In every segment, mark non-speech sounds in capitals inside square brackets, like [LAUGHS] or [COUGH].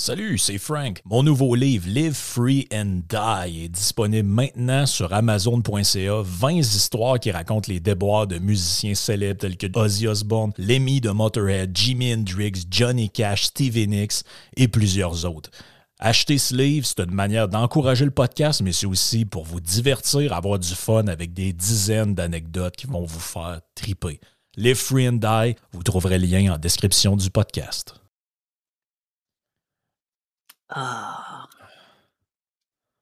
Salut, c'est Frank. Mon nouveau livre Live Free and Die est disponible maintenant sur amazon.ca. 20 histoires qui racontent les déboires de musiciens célèbres tels que Ozzy Osbourne, Lemmy de Motorhead, Jimi Hendrix, Johnny Cash, Stevie Nicks et plusieurs autres. Acheter ce livre, c'est une manière d'encourager le podcast, mais c'est aussi pour vous divertir, avoir du fun avec des dizaines d'anecdotes qui vont vous faire triper. Live Free and Die, vous trouverez le lien en description du podcast. Ah.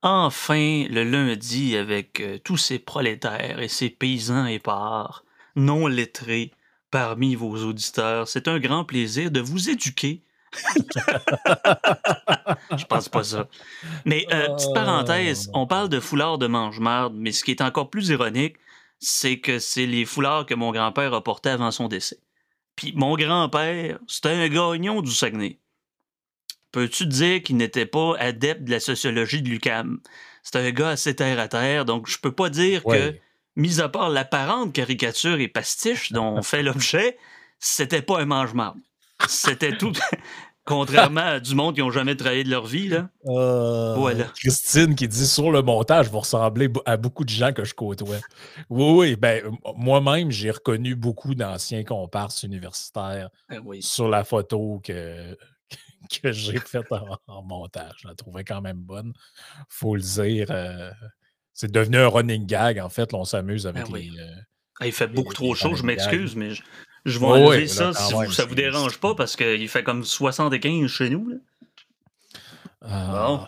Enfin, le lundi, avec euh, tous ces prolétaires et ces paysans épars, non lettrés parmi vos auditeurs, c'est un grand plaisir de vous éduquer. [LAUGHS] Je pense pas ça. Mais, euh, petite parenthèse, on parle de foulards de mange-marde, mais ce qui est encore plus ironique, c'est que c'est les foulards que mon grand-père a portés avant son décès. Puis mon grand-père, c'était un gagnon du Saguenay. Peux-tu dire qu'il n'était pas adepte de la sociologie de l'UCAM? C'est un gars assez terre à terre, donc je peux pas dire que, mis à part l'apparente caricature et pastiche dont on fait l'objet, c'était pas un mange-marde. C'était tout. [LAUGHS] Contrairement à du monde qui n'ont jamais travaillé de leur vie. Là. Euh, voilà. Christine qui dit sur le montage, vous ressemblez à beaucoup de gens que je côtoie. Oui, oui. Ben, moi-même, j'ai reconnu beaucoup d'anciens comparses universitaires ben sur la photo que, que j'ai faite en, montage. Je la trouvais quand même bonne. faut le dire. Euh, c'est devenu un running gag, en fait. on s'amuse avec ben les. Euh, ah, il fait beaucoup trop chaud, je m'excuse, mais je vais enlever ça si ça vous dérange pas parce qu'il fait comme 75 chez nous. Là. bon,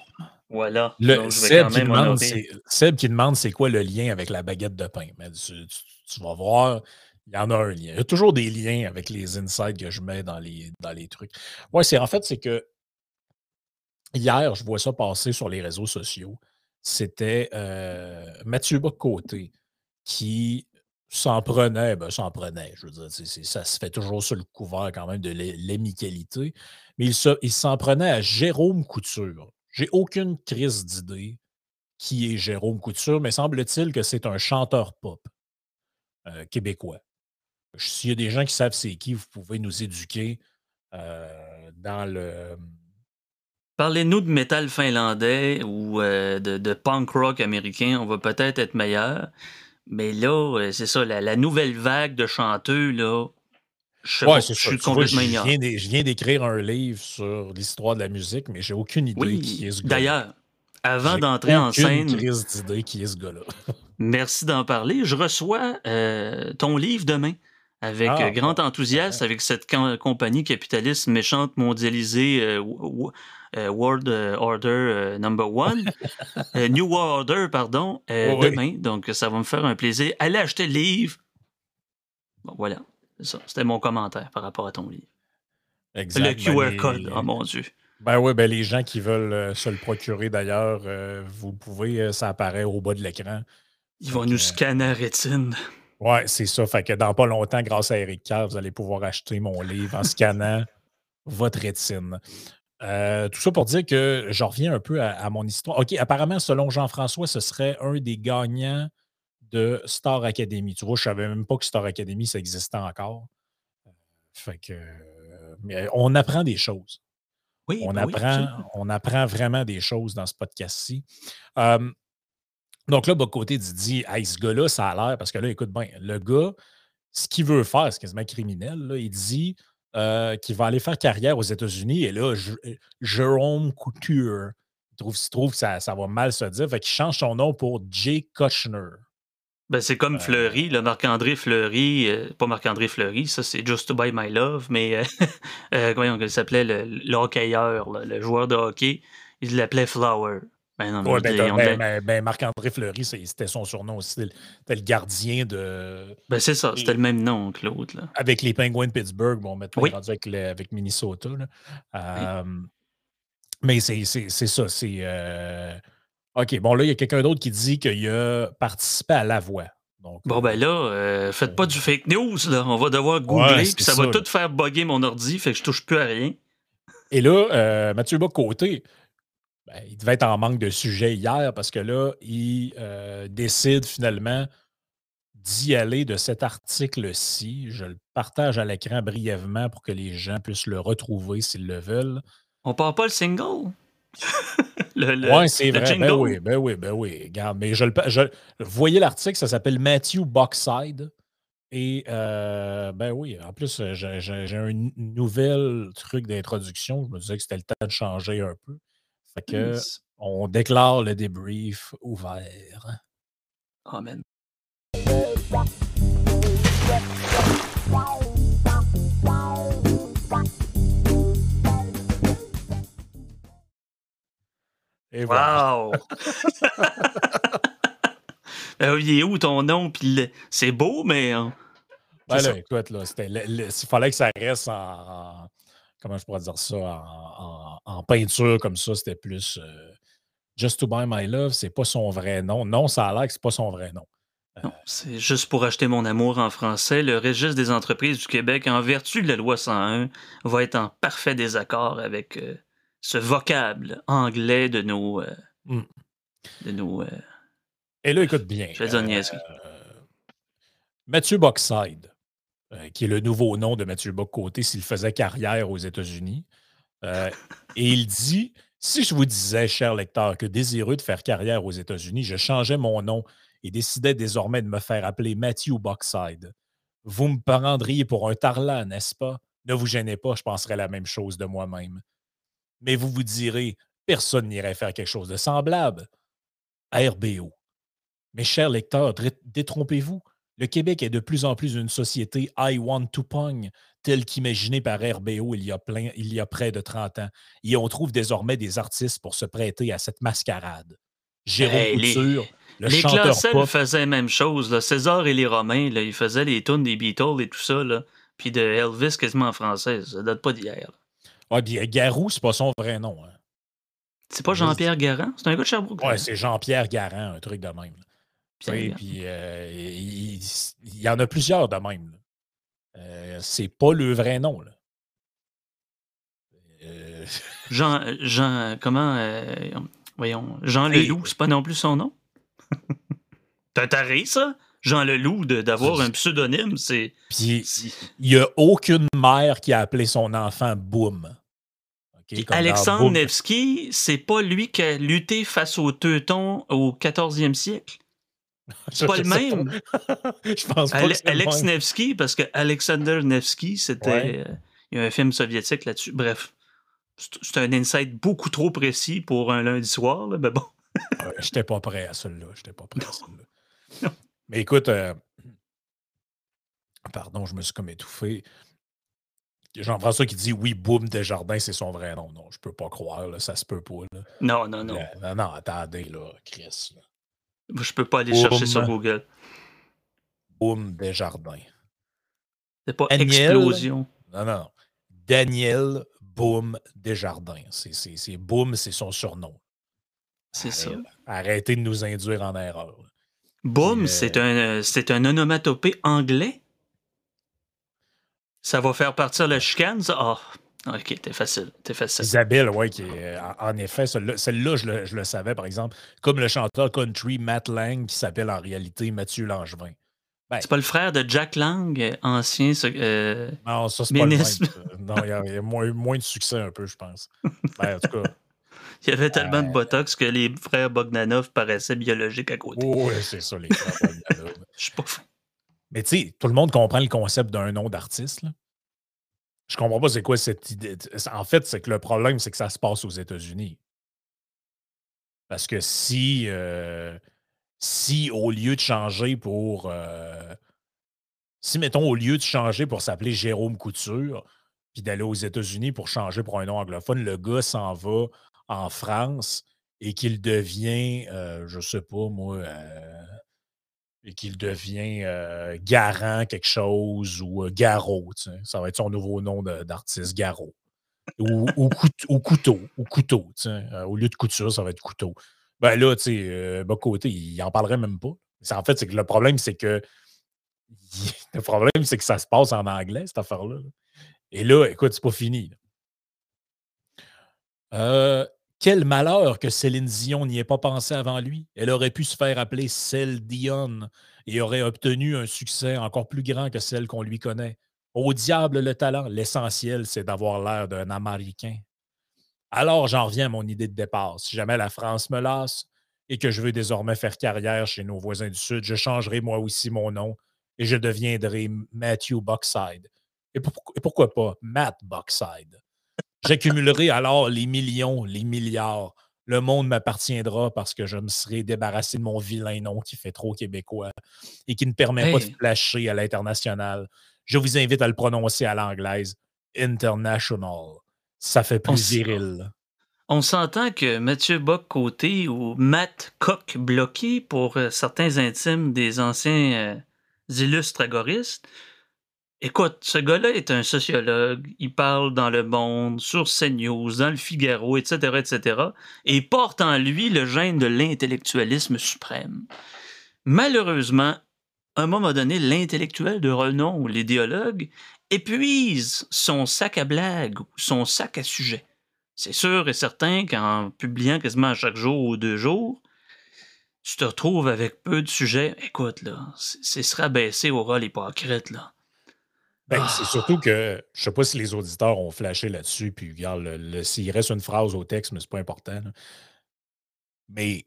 voilà. Le, Seb, qui demande, Seb, qui demande c'est quoi le lien avec la baguette de pain? Mais tu, vas voir, il y en a un lien. Il y a toujours des liens avec les insights que je mets dans les, dans les trucs. Ouais, c'est en fait, c'est que hier, je vois ça passer sur les réseaux sociaux. C'était euh, Mathieu Bocoté qui s'en prenait, ben, s'en prenait. Je veux dire, ça se fait toujours sur le couvert quand même de l'amicalité. Mais il s'en prenait à Jérôme Couture. J'ai aucune crise d'idée qui est Jérôme Couture, mais semble-t-il que c'est un chanteur pop euh, québécois. S'il y a des gens qui savent c'est qui, vous pouvez nous éduquer euh, dans le. Parlez-nous de métal finlandais ou euh, de, de, punk rock américain, on va peut-être être meilleur. Mais là, euh, c'est ça, la, nouvelle vague de chanteux, là, je, ouais, suis complètement ignorant. Je viens d'écrire un livre sur l'histoire de la musique, mais j'ai aucune idée qui est ce gars. D'ailleurs, avant d'entrer en scène. d'idée qui est ce gars-là. [LAUGHS] merci d'en parler. Je reçois euh, ton livre demain avec ah, euh, grand enthousiasme, avec cette compagnie capitaliste méchante mondialisée euh, World euh, Order euh, Number One, [LAUGHS] New World Order, pardon, demain. Donc, ça va me faire un plaisir. Allez acheter le livre. Bon, voilà. C'était mon commentaire par rapport à ton livre. Exact. Le QR ben, code, oh mon Dieu. Ben oui, ben les gens qui veulent se le procurer d'ailleurs, vous pouvez, ça apparaît au bas de l'écran. Ils vont nous scanner à rétine. Oui, c'est ça. Fait que dans pas longtemps, grâce à Eric Carr, vous allez pouvoir acheter mon livre en scannant votre rétine. Euh, tout ça pour dire que je reviens un peu à, mon histoire. OK, apparemment, selon Jean-François, ce serait un des gagnants de Star Academy. Tu vois, je ne savais même pas que Star Academy, ça existait encore. Fait que. Mais on apprend des choses. Oui, on, ben apprend, on apprend vraiment des choses dans ce podcast-ci. Donc là, côté dit hey, ce gars-là, ça a l'air, parce que là, écoute bien, le gars, ce qu'il veut faire, c'est quasiment criminel. Là, il dit euh, qui va aller faire carrière aux États-Unis. Et là, euh, Jérôme Couture, il trouve, trouve que ça, ça, va mal se dire. Fait qu'il change son nom pour Jay Kushner. Ben, c'est comme euh, Fleury, le Marc-André Fleury, pas Marc-André Fleury, ça c'est Just to Buy My Love, mais [LAUGHS] comment il s'appelait le, hockeyeur, le joueur de hockey, il l'appelait Flower. Ben, ben, ben, ben, Marc-André Fleury, c'était son surnom aussi. C'était le gardien de. Ben, c'est ça, c'était le même nom que l'autre. Avec les Penguins de Pittsburgh, bon, maintenant, oui. rendu avec, Minnesota. mais c'est ça, c'est. Euh, OK, bon, là, il y a quelqu'un d'autre qui dit qu'il a participé à La Voix. Donc, bon, ben là, euh, faites pas du fake news, là. On va devoir googler, puis ça, va tout faire bugger mon ordi, fait que je touche plus à rien. Et là, euh, Mathieu Bocoté, ben, il devait être en manque de sujet hier parce que là, il euh, décide finalement d'y aller de cet article-ci. Je le partage à l'écran brièvement pour que les gens puissent le retrouver s'ils le veulent. On part pas le single? [LAUGHS] oui, c'est vrai. Ben oui, ben oui, ben oui. Regarde, mais je, je vous voyez l'article, ça s'appelle Matthew Boxside. Et euh, ben oui, en plus, j'ai un nouvel truc d'introduction. Je me disais que c'était le temps de changer un peu. Fait que on déclare le débrief ouvert. Amen. Et wow! [LAUGHS] Euh, il est où ton nom? c'est beau, mais. Hein, ben là, écoute, là, il fallait que ça reste en, comment je pourrais dire ça, en, peinture comme ça, c'était plus euh, Just to Buy My Love, c'est pas son vrai nom. Non, ça a l'air que c'est pas son vrai nom. Non, c'est juste pour acheter mon amour en français. Le registre des entreprises du Québec, en vertu de la loi 101, va être en parfait désaccord avec euh, ce vocable anglais de nos. Euh, hmm. de nos. Euh, Et là, écoute bien. Je vais dire Mathieu Boxside, qui est le nouveau nom de Mathieu Bock-Côté s'il faisait carrière aux États-Unis. et il dit Si je vous disais, cher lecteur, que désireux de faire carrière aux États-Unis, je changeais mon nom et décidait désormais de me faire appeler Matthew Boxside. Vous me prendriez pour un tarlat, n'est-ce pas? Ne vous gênez pas, je penserais la même chose de moi-même. Mais vous vous direz, personne n'irait faire quelque chose de semblable. RBO. Mes chers lecteurs, détrompez-vous. Le Québec est de plus en plus une société I want to pong, telle qu'imaginée par RBO il y, a plein, il y a près de 30 ans. Et on trouve désormais des artistes pour se prêter à cette mascarade. Jérôme Couture, les Clancel faisaient la même chose. César et les Romains, là, ils faisaient les tunes des Beatles et tout ça. Là. Puis de Elvis quasiment en français. Ça date pas d'hier. Ouais, puis Garou, c'est pas son vrai nom. Hein. C'est pas Jean-Pierre Garand? C'est un gars de Sherbrooke. Ouais, c'est Jean-Pierre Garand, un truc de même. Puis euh, il, y en a plusieurs de même. Euh, c'est pas le vrai nom. Là. Euh, [LAUGHS] Jean, Jean, comment, voyons, Jean Leloup, c'est pas non plus son nom? [LAUGHS] T'as taré, ça? Jean Leloup, d'avoir un pseudonyme, c'est. Puis, il n'y a aucune mère qui a appelé son enfant Boom. Alexandre Nevsky, c'est pas lui qui a lutté face aux Teutons au 14e siècle? [LAUGHS] C'est pas le même. [LAUGHS] Je pense pas Alex Nevsky, parce que Alexander Nevsky, c'était. Euh, il y a un film soviétique là-dessus. Bref, c'est un insight beaucoup trop précis pour un lundi soir, mais bon. Je J'étais pas prêt à celui-là. J'étais pas prêt à celui-là. Mais écoute, euh, pardon, je me suis comme étouffé. Jean-François qui dit oui, Boom Desjardins, c'est son vrai nom. Non, je peux pas croire, là, ça se peut pas. Non, non, non. non, non, attendez, là, Chris. Là. Je peux pas aller chercher sur Google. Boom Desjardins. C'est pas Explosion. Non, non, non. Daniel Boom Desjardins. C'est Boom, c'est son surnom. C'est ça. Arrêtez de nous induire en erreur. Boom, c'est un, c'est un onomatopée anglais? Ça va faire partir le chicane, ça? Ah, ok, t'es facile, t'es facile. Isabelle, oui, qui en effet, celle-là, je, le, savais, par exemple, comme le chanteur country Matt Lang, qui s'appelle en réalité Mathieu Langevin. Ben c'est pas le frère de Jack Lang, ancien euh, non, ça, c'est Pas le non, il y a, moins, moins, de succès un peu, je pense. Ben, en tout cas. [LAUGHS] Il y avait tellement de euh. botox que les frères Bogdanov paraissaient biologiques à côté. oui, c'est ça, les frères Bogdanov. [LAUGHS] Je suis pas fou. Mais tu sais, tout le monde comprend le concept d'un nom d'artiste. Je comprends pas c'est quoi cette idée. En fait, c'est que le problème, c'est que ça se passe aux États-Unis. Parce que si, euh, si au lieu de changer pour. Euh, si, mettons, au lieu de changer pour s'appeler Jérôme Couture, puis d'aller aux États-Unis pour changer pour un nom anglophone, le gars s'en va en France et qu'il devient, euh, je sais pas moi, et qu'il devient euh, garant quelque chose ou garrot. Ça va être son nouveau nom d'artiste, garrot. Ou, couteau, ou couteau. au lieu de couture, ça va être couteau. Ben là, tu sais, côté, il en parlerait même pas. En fait, c'est que le problème, c'est que [LAUGHS] le problème, c'est que ça se passe en anglais, cette affaire-là. Et là, écoute, c'est pas fini. Euh, quel malheur que Céline Dion n'y ait pas pensé avant lui. Elle aurait pu se faire appeler Celle Dion et aurait obtenu un succès encore plus grand que celle qu'on lui connaît. Au diable le talent, l'essentiel, c'est d'avoir l'air d'un Américain. Alors, j'en reviens à mon idée de départ. Si jamais la France me lasse et que je veux désormais faire carrière chez nos voisins du Sud, je changerai moi aussi mon nom et je deviendrai Matthew Buckside. Et, pourquoi pas Matt Buckside? J'accumulerai alors les millions, les milliards. Le monde m'appartiendra parce que je me serai débarrassé de mon vilain nom qui fait trop québécois et qui ne permet pas de flasher à l'international. Je vous invite à le prononcer à l'anglaise. International. Ça fait plus viril. On s'entend que Mathieu Bock-Côté ou Matt Coq-Bloqué, pour euh, certains intimes des anciens euh, illustres agoristes, Écoute, ce gars-là est un sociologue, il parle dans Le Monde, sur CNews, dans Le Figaro, etc., etc., et il porte en lui le gène de l'intellectualisme suprême. Malheureusement, à un moment donné, l'intellectuel de renom ou l'idéologue épuise son sac à blagues ou son sac à sujets. C'est sûr et certain qu'en publiant quasiment chaque jour ou deux jours, tu te retrouves avec peu de sujets. Écoute, là, c'est se rabaisser au rôle hypocrite, là. Ben, c'est surtout que je ne sais pas si les auditeurs ont flashé là-dessus, puis regarde, le, s'il reste une phrase au texte, mais c'est pas important. Mais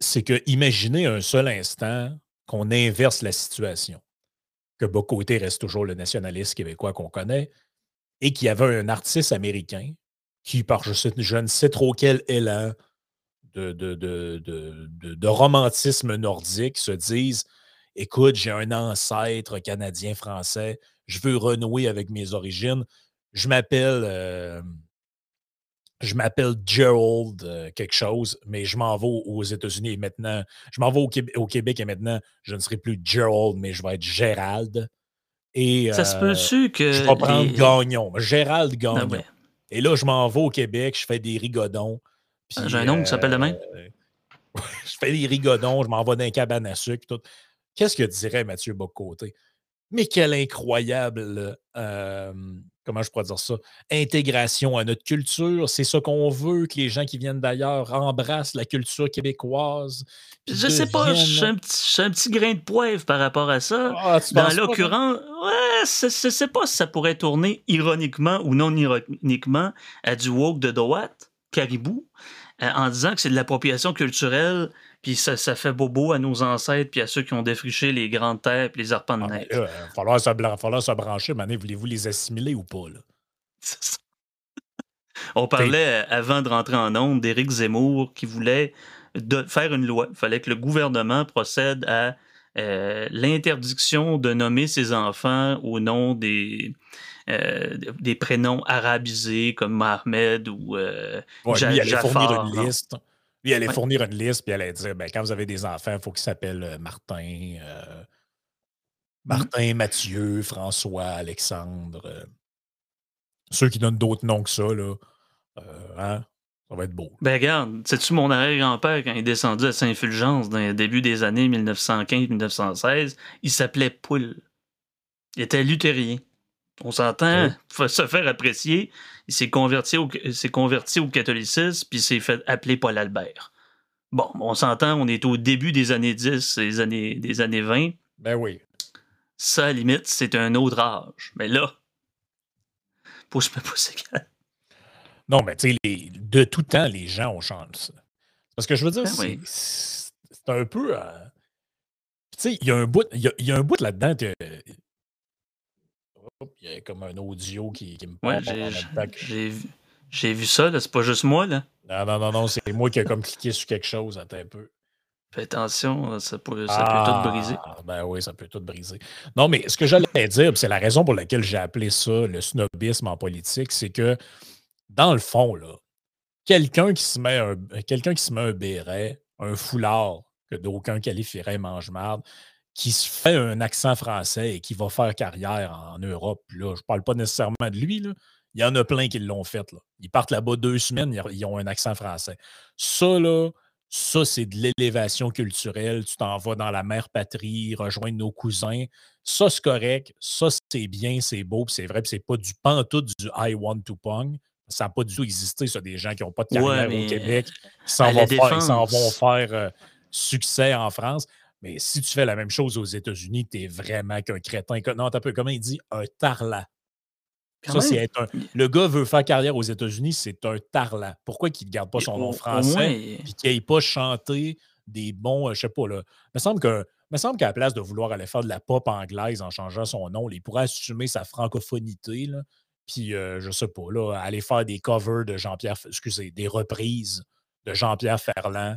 c'est que imaginez un seul instant qu'on inverse la situation que Bocoté reste toujours le nationaliste québécois qu'on connaît, et qu'il y avait un artiste américain qui, par je, ne sais trop quel élan de, de, de, romantisme nordique, se disent Écoute, j'ai un ancêtre canadien-français, je veux renouer avec mes origines. Je m'appelle. Euh, je m'appelle Gerald euh, quelque chose, mais je m'en vais aux États-Unis et maintenant, je m'en vais au, Québec, et maintenant, je ne serai plus Gerald, mais je vais être Gérald. Et, ça se euh, peut-tu que. Je vais prendre Gagnon, Gérald ah Gagnon. Et là, je m'en vais au Québec, je fais des rigodons. Ah, j'ai un nom qui s'appelle demain. [LAUGHS] je fais des rigodons, je m'en vais dans un cabane à sucre. Qu'est-ce que dirait Mathieu Bocoté? Mais quelle incroyable, comment je pourrais dire ça, intégration à notre culture. C'est ça qu'on veut, que les gens qui viennent d'ailleurs embrassent la culture québécoise. Je sais pas, je un, petit, un petit grain de poivre par rapport à ça. Ah, Dans l'occurrence, ouais, je sais pas si ça pourrait tourner ironiquement ou non ironiquement à du woke de droite, caribou, euh, en disant que c'est de l'appropriation culturelle puis ça, ça, fait bobo à nos ancêtres, puis à ceux qui ont défriché les grandes terres, puis les arpents de ah, neige. Il va falloir, se, falloir se brancher. Maintenant, voulez-vous les assimiler ou pas? Là? [LAUGHS] On parlait, avant de rentrer en onde, d'Éric Zemmour qui voulait de faire une loi. Il fallait que le gouvernement procède à euh, l'interdiction de nommer ses enfants au nom des, euh, des prénoms arabisés comme Mohamed ou euh, ouais, Jafar. Une liste. Lui, elle allait fournir une liste, puis elle allait dire ben, quand vous avez des enfants, il faut qu'ils s'appellent euh, Martin, euh, mmh Martin, Mathieu, François, Alexandre. Euh. ceux qui donnent d'autres noms que ça, là, hein, ça va être beau. Ben regarde, sais-tu mon arrière-grand-père, quand il est descendu à Saint-Fulgence dans le début des années 1915-1916, il s'appelait Poule. Il était luthérien. On s'entend, il faut se faire apprécier. Il s'est converti, au, converti au catholicisme, puis il s'est fait appeler Paul Albert. Bon, on s'entend, on est au début des années 10, des années, des années 20. Ben oui. Ça, à limite, c'est un autre âge. Mais là, pour peux pas Non, mais tu sais, de tout temps, les gens ont changé Parce que je veux dire, ben c'est un peu. Euh, tu sais, il y a un bout, il y, a un bout là-dedans. Il y a comme un audio qui, qui me parle j'ai, j'ai vu ça. C'est pas juste moi, là. Non, non, non, non, c'est moi qui ai comme cliqué sur quelque chose. Attends un peu. Fais attention, ça peut, ça peut tout briser. Ah, ben oui, ça peut tout briser. Non, mais ce que j'allais dire, c'est la raison pour laquelle j'ai appelé ça le snobisme en politique, c'est que, dans le fond, là, quelqu'un qui se met un, quelqu'un qui se met un béret, un foulard que d'aucun qualifierait mange-marde, qui se fait un accent français et qui va faire carrière en Europe. Là, je ne parle pas nécessairement de lui. Là. Il y en a plein qui l'ont fait. Là. Ils partent là-bas deux semaines, ils ont un accent français. Ça, là, ça, c'est de l'élévation culturelle. Tu t'en vas dans la mère patrie, rejoindre nos cousins. Ça, c'est correct. Ça, c'est bien, c'est beau, c'est vrai. c'est pas du pantoute du I want to pong. Ça n'a pas du tout existé, ça, des gens qui n'ont pas de carrière au Québec, qui s'en vont, vont, faire euh, succès en France. Mais si tu fais la même chose aux États-Unis, tu es vraiment qu'un crétin. Non, t'as peu, comment il dit? Un tarlat. Ça, c'est un... Le gars veut faire carrière aux États-Unis, c'est un tarlant. Pourquoi qu'il ne garde pas son nom français et qu'il n'aille pas chanter des bons, euh, je sais pas, là. Il me semble que me semble qu'à la place de vouloir aller faire de la pop anglaise en changeant son nom, il pourrait assumer sa francophonité, là, puis euh, je sais pas, là, aller faire des covers de Jean-Pierre, excusez, des reprises de Jean-Pierre Ferland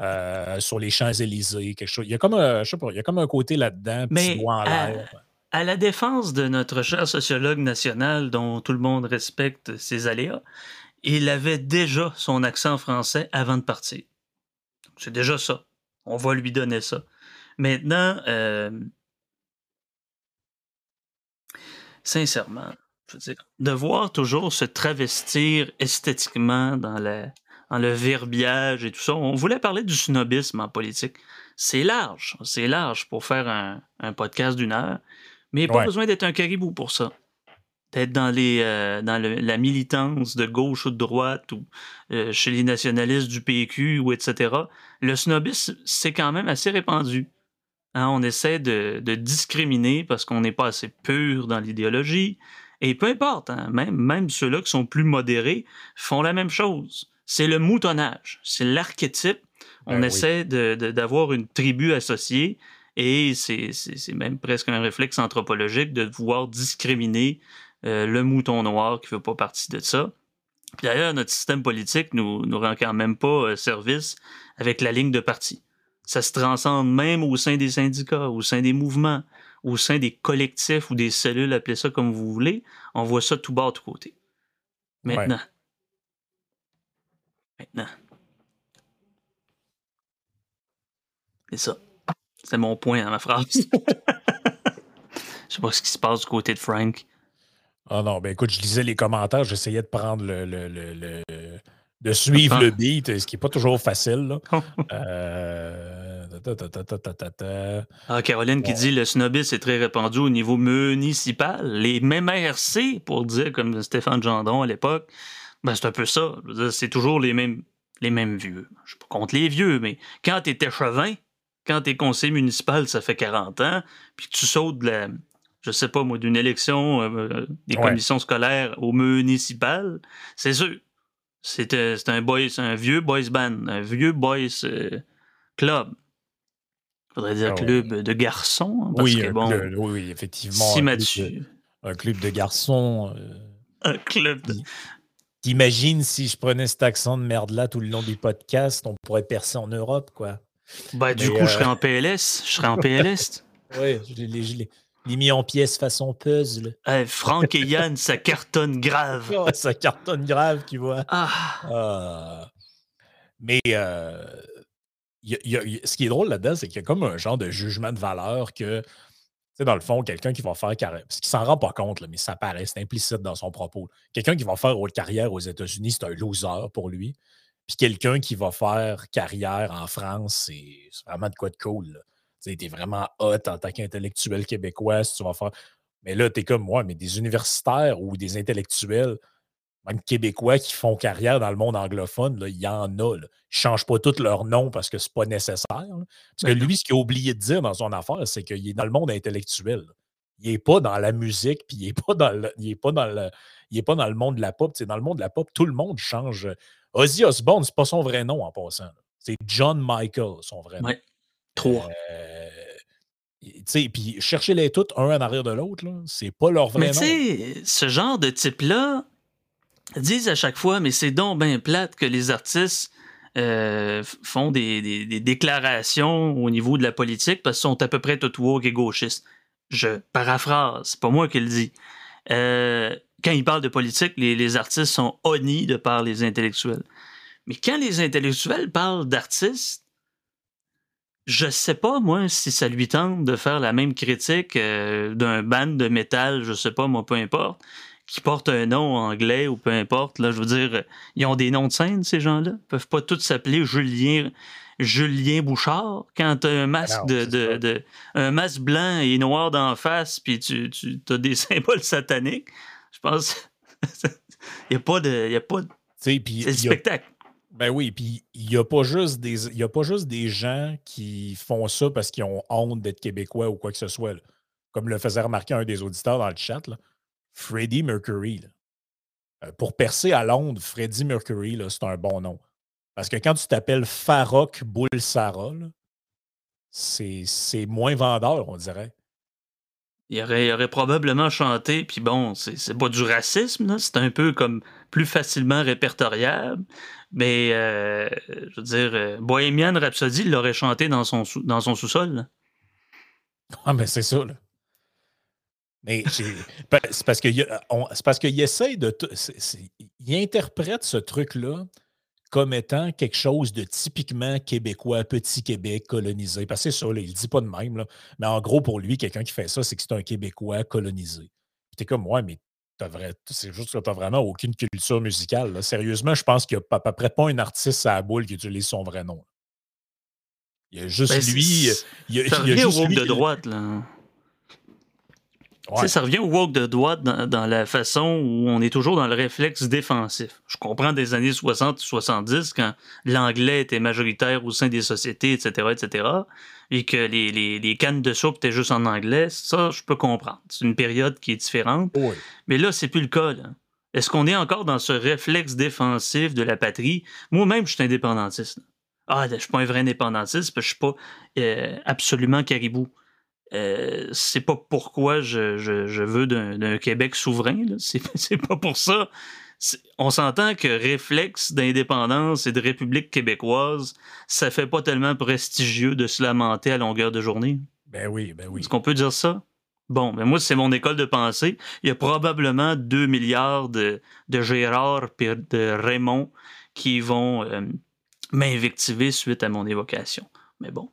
euh, sur les Champs-Élysées, quelque chose. Il y a comme, un, je sais pas, il y a comme un côté là-dedans, petit doigt en l'air. À la défense de notre cher sociologue national dont tout le monde respecte ses aléas, il avait déjà son accent français avant de partir. C'est déjà ça. On va lui donner ça. Maintenant, euh, sincèrement, je veux dire, de voir toujours se travestir esthétiquement dans, dans le verbiage et tout ça. On voulait parler du snobisme en politique. C'est large, c'est large pour faire un, un podcast d'une heure, mais pas besoin d'être un caribou pour ça d'être dans, les, euh, dans la militance de gauche ou de droite ou euh, chez les nationalistes du PQ ou etc. Le snobisme, c'est quand même assez répandu. Hein, on essaie de, discriminer parce qu'on n'est pas assez pur dans l'idéologie. Et peu importe, hein, même, même ceux-là qui sont plus modérés font la même chose. C'est le moutonnage, c'est l'archétype. On ben essaie d'avoir une tribu associée et c'est même presque un réflexe anthropologique de pouvoir discriminer euh, le mouton noir qui ne fait pas partie de ça. D'ailleurs, notre système politique nous, nous rend quand même pas euh, service avec la ligne de parti. Ça se transcende même au sein des syndicats, au sein des mouvements, au sein des collectifs ou des cellules, appelez ça comme vous voulez. On voit ça tout bas, tout côté. Maintenant. Maintenant. C'est ça. C'est mon point dans ma phrase. [LAUGHS] Je sais pas ce qui se passe du côté de Frank. Ah non, ben écoute, je lisais les commentaires, j'essayais de prendre le, le, le, de suivre le beat, ce qui n'est pas toujours facile. Là. euh... ah, Caroline qui dit le snobisme est très répandu au niveau municipal. Les mêmes RC, pour dire comme Stéphane Gendron à l'époque, ben c'est un peu ça. C'est toujours les mêmes, les mêmes vieux. Je suis pas contre les vieux, mais quand tu étais chevin, quand tu es conseiller municipal, ça fait 40 ans, puis tu sautes de la, je sais pas moi, d'une élection euh, des commissions scolaires au municipal, c'est sûr. C'est un boys, un vieux boys band, un vieux boys euh, club. Faudrait dire ah club de garçons. Hein, oui, oui, effectivement. Si un, club, de garçons. Euh, un club de... T'imagines si je prenais cet accent de merde-là tout le long du podcast, on pourrait percer en Europe, quoi. Bah, du coup, je serais en PLS. [LAUGHS] Je serais en PLS. oui, je l'ai mis en pièces façon puzzle. Franck et Yann, ça cartonne grave. [LAUGHS] ça cartonne grave, tu vois. Ah. Ah. Mais euh, ce qui est drôle là-dedans, c'est qu'il y a comme un genre de jugement de valeur que, sais, dans le fond, quelqu'un qui va faire carrière, parce qu'il s'en rend pas compte, mais ça paraît, c'est implicite dans son propos. Quelqu'un qui va faire haute carrière aux États-Unis, c'est un loser pour lui. Puis quelqu'un qui va faire carrière en France, c'est vraiment de quoi de cool. Tu vraiment hot en tant qu'intellectuel québécois, tu vas faire. Mais là, tu es comme moi, mais des universitaires ou des intellectuels, même québécois qui font carrière dans le monde anglophone, il y en a. Là. Ils ne changent pas tous leur nom parce que c'est pas nécessaire. Parce que lui, ce qu'il a oublié de dire dans son affaire, c'est qu'il est dans le monde intellectuel. Il n'est pas dans la musique, puis il n'est pas dans le, il est pas dans le, il est pas dans le monde de la pop. dans le monde de la pop, tout le monde change. Ozzy Osbourne, c'est pas son vrai nom en passant. C'est John Michael, son vrai nom. Trois. Euh, puis chercher-les toutes un en arrière de l'autre, c'est pas leur vrai mais nom. ce genre de type-là disent à chaque fois, mais c'est donc bien plate que les artistes euh, font des, déclarations au niveau de la politique parce qu'ils sont à peu près tout woke et gauchistes. Je paraphrase, c'est pas moi qui le dis. Euh, quand ils parlent de politique, les, artistes sont honnis de par les intellectuels. Mais quand les intellectuels parlent d'artistes, je sais pas, moi, si ça lui tente de faire la même critique euh, d'un band de métal, je sais pas, moi, peu importe, qui porte un nom anglais ou peu importe. Là, je veux dire, ils ont des noms de scène, ces gens-là. Ils peuvent pas tous s'appeler Julien, Julien Bouchard quand tu un masque de, de, un masque blanc et noir d'en face, puis tu, tu as des [LAUGHS] symboles sataniques. Je pense. [LAUGHS] Il n'y a pas de. Y a pas de... C'est le spectacle. Ben oui, puis il n'y a, pas juste des, y a pas juste des gens qui font ça parce qu'ils ont honte d'être québécois ou quoi que ce soit. Comme le faisait remarquer un des auditeurs dans le chat. Là. Freddie Mercury. Euh, pour percer à Londres, Freddie Mercury, c'est un bon nom. Parce que quand tu t'appelles Farok Bulsara, c'est moins vendeur, on dirait. Il aurait, aurait probablement chanté, puis bon, c'est pas du racisme, c'est un peu comme plus facilement répertoriable. Mais, euh, je veux dire, euh, Bohemian Rhapsody, il l'aurait chanté dans son, dans son sous-sol. Ah, mais c'est ça, là. Mais c'est parce qu'il essaye de. il interprète ce truc-là comme étant quelque chose de typiquement québécois, petit Québec colonisé. Parce que c'est ça, il ne dit pas de même. Là. Mais en gros, pour lui, quelqu'un qui fait ça, c'est que c'est un Québécois colonisé. Puis es comme, ouais, mais c'est juste que tu n'as vraiment aucune culture musicale. Sérieusement, je pense qu'il n'y a à peu près pas un artiste à la boule qui utilise son vrai nom. Il y a juste ben, lui. Il y a, il y a juste lui, de droite, là. Ça revient au woke de droite dans, la façon où on est toujours dans le réflexe défensif. Je comprends des années 60-70 quand l'anglais était majoritaire au sein des sociétés, etc., etc., et que les, cannes de soupe étaient juste en anglais. Ça, je peux comprendre. C'est une période qui est différente. Mais là, c'est plus le cas. Est-ce qu'on est encore dans ce réflexe défensif de la patrie? Moi-même, je suis indépendantiste. Ah, je suis pas un vrai indépendantiste parce que je suis pas euh, absolument caribou. Euh, c'est pas pourquoi je, veux d'un Québec souverain. [LAUGHS] C'est pas pour ça. On s'entend que réflexe d'indépendance et de République québécoise, ça fait pas tellement prestigieux de se lamenter à longueur de journée. Ben oui, ben oui. Est-ce qu'on peut dire ça? Bon, ben moi, c'est mon école de pensée. Il y a probablement 2 milliards de, de Gérard et de Raymond qui vont euh, m'invectiver suite à mon évocation. Mais bon,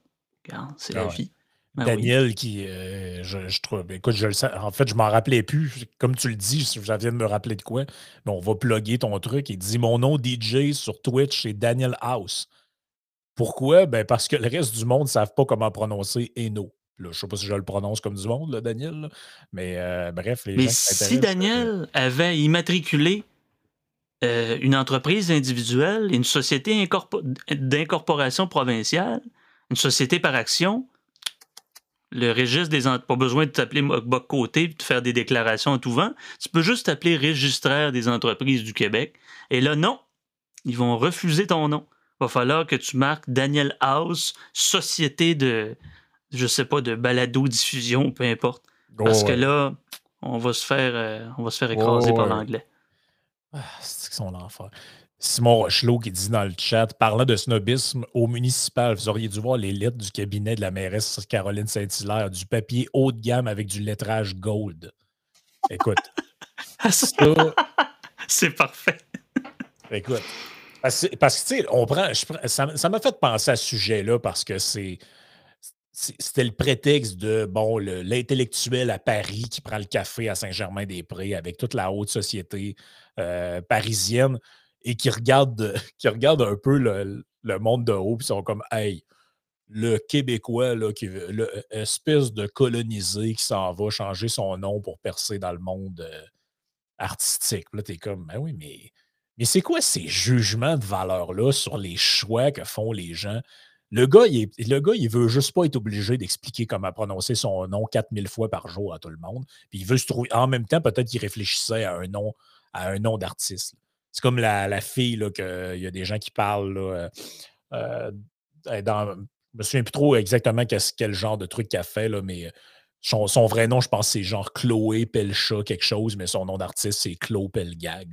c'est la ah vie. Ben Daniel, qui, euh, je, trouve, ben, écoute, je en fait, je m'en rappelais plus. Comme tu le dis, je viens de me rappeler de quoi. Mais on va plugger ton truc. Il dit Mon nom DJ sur Twitch, c'est Daniel House. Pourquoi? Ben parce que le reste du monde ne savent pas comment prononcer Eno. je ne sais pas si je le prononce comme du monde, là, Daniel. Mais euh, bref, les Mais si Daniel avait immatriculé euh, une entreprise individuelle, une société d'incorporation provinciale, une société par action, le registre des pas besoin de t'appeler Mockbock Côté et de faire des déclarations à tout vent. Tu peux juste t'appeler registraire des entreprises du Québec. Et là, non, ils vont refuser ton nom. Il va falloir que tu marques Daniel House, société de, je sais pas, de balado-diffusion, peu importe. Parce que là, on va se faire, euh, on va se faire écraser par l'anglais. Ah, c'est son enfer. Simon Rochelot qui dit dans le chat, parlant de snobisme, au municipal, vous auriez dû voir les lettres du cabinet de la mairesse Caroline Saint-Hilaire, du papier haut de gamme avec du lettrage gold. Écoute. [LAUGHS] C'est parfait. Écoute. Parce, que, tu sais, on prend. ça m'a fait penser à ce sujet-là parce que c'est. C'était le prétexte de, bon, l'intellectuel à Paris qui prend le café à Saint-Germain-des-Prés avec toute la haute société euh, parisienne et qui regardent, [LAUGHS] qui regardent un peu le, monde de haut, puis sont comme Hey, le Québécois, là, qui espèce de colonisé qui s'en va changer son nom pour percer dans le monde euh, artistique. Là, t'es comme Ben oui, mais, mais c'est quoi ces jugements de valeur-là sur les choix que font les gens? Le gars, il le gars, il veut juste pas être obligé d'expliquer comment prononcer son nom 4000 fois par jour à tout le monde. Puis il veut se trouver. En même temps, peut-être qu'il réfléchissait à un nom, à un nom d'artiste. C'est comme la, fille, qu'il y a des gens qui parlent. Là, euh, euh, dans, je ne me souviens plus trop exactement quel genre de truc qu'elle fait, là, mais son, vrai nom, je pense, c'est genre Chloé Pelcha, quelque chose, mais son nom d'artiste, c'est Chloé Pelgag.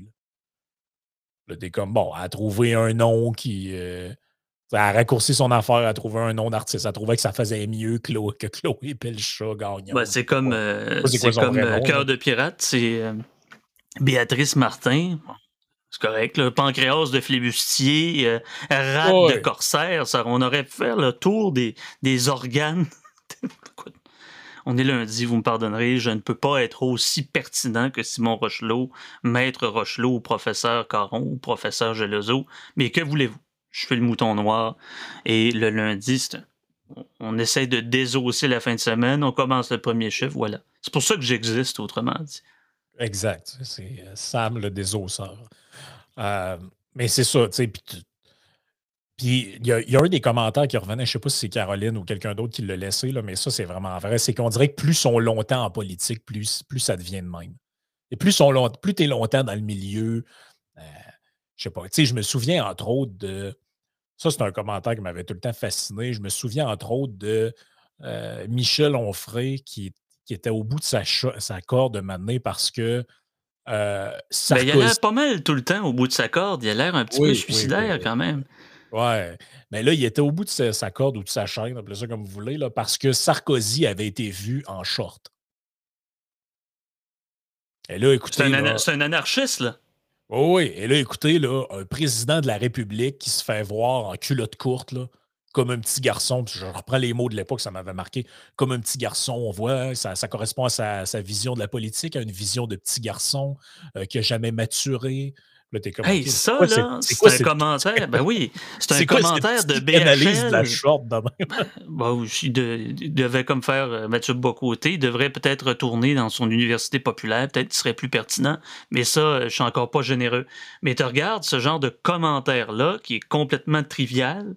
Là, t'es comme, bon, elle a trouvé un nom qui. Euh, elle a raccourci son affaire, a trouvé un nom d'artiste. Elle a trouvé que ça faisait mieux que Chloé Pelcha gagnant. Ben, c'est comme, c'est comme Cœur de pirate, c'est Béatrice Martin. C'est correct. Le pancréas de flibustier, euh, rate de corsaire, ça, on aurait pu faire le tour des, des organes. [LAUGHS] on est lundi, vous me pardonnerez, je ne peux pas être aussi pertinent que Simon Rochelot, maître Rochelot, ou professeur Caron, ou professeur Gelozo. Mais que voulez-vous? Je fais le mouton noir. Et le lundi, on essaie de désosser la fin de semaine, on commence le premier chiffre, voilà. C'est pour ça que j'existe, autrement dit. Exact. C'est euh, Sam le désosseur. Euh, mais c'est ça, tu sais. Puis il y, a un des commentaires qui revenait, je ne sais pas si c'est Caroline ou quelqu'un d'autre qui l'a laissé, là, mais ça, c'est vraiment vrai. C'est qu'on dirait que plus sont longtemps en politique, plus, plus ça devient de même. Et plus, plus tu es longtemps dans le milieu, euh, je sais pas, tu sais, je me souviens entre autres de. Ça, c'est un commentaire qui m'avait tout le temps fasciné. Je me souviens entre autres de euh, Michel Onfray qui, qui, était au bout de sa, sa corde de parce que. Euh, ben, il a l'air pas mal tout le temps au bout de sa corde. Il a l'air un petit peu suicidaire quand même. Ouais. Mais là, il était au bout de sa, corde ou de sa chaîne, appelez ça comme vous voulez, là, parce que Sarkozy avait été vu en short. Et là, écoutez. C'est un, anarchiste, là. oui, et là, écoutez, là, un président de la République qui se fait voir en culotte courte, là, comme un petit garçon, je reprends les mots de l'époque, ça m'avait marqué, comme un petit garçon, on voit, ça, correspond à sa, vision de la politique, à une vision de petit garçon euh, qui n'a jamais maturé, Là, t'es comme. Hey, ça, là, c'est un commentaire? Ben oui, c'est un commentaire de BHL. analyse de la short de même? bon, il, devait comme faire euh, Mathieu Bocoté. Il devrait peut-être retourner dans son université populaire. Peut-être qu'il serait plus pertinent. Mais ça, euh, je suis encore pas généreux. Mais tu regardes ce genre de commentaire-là, qui est complètement trivial.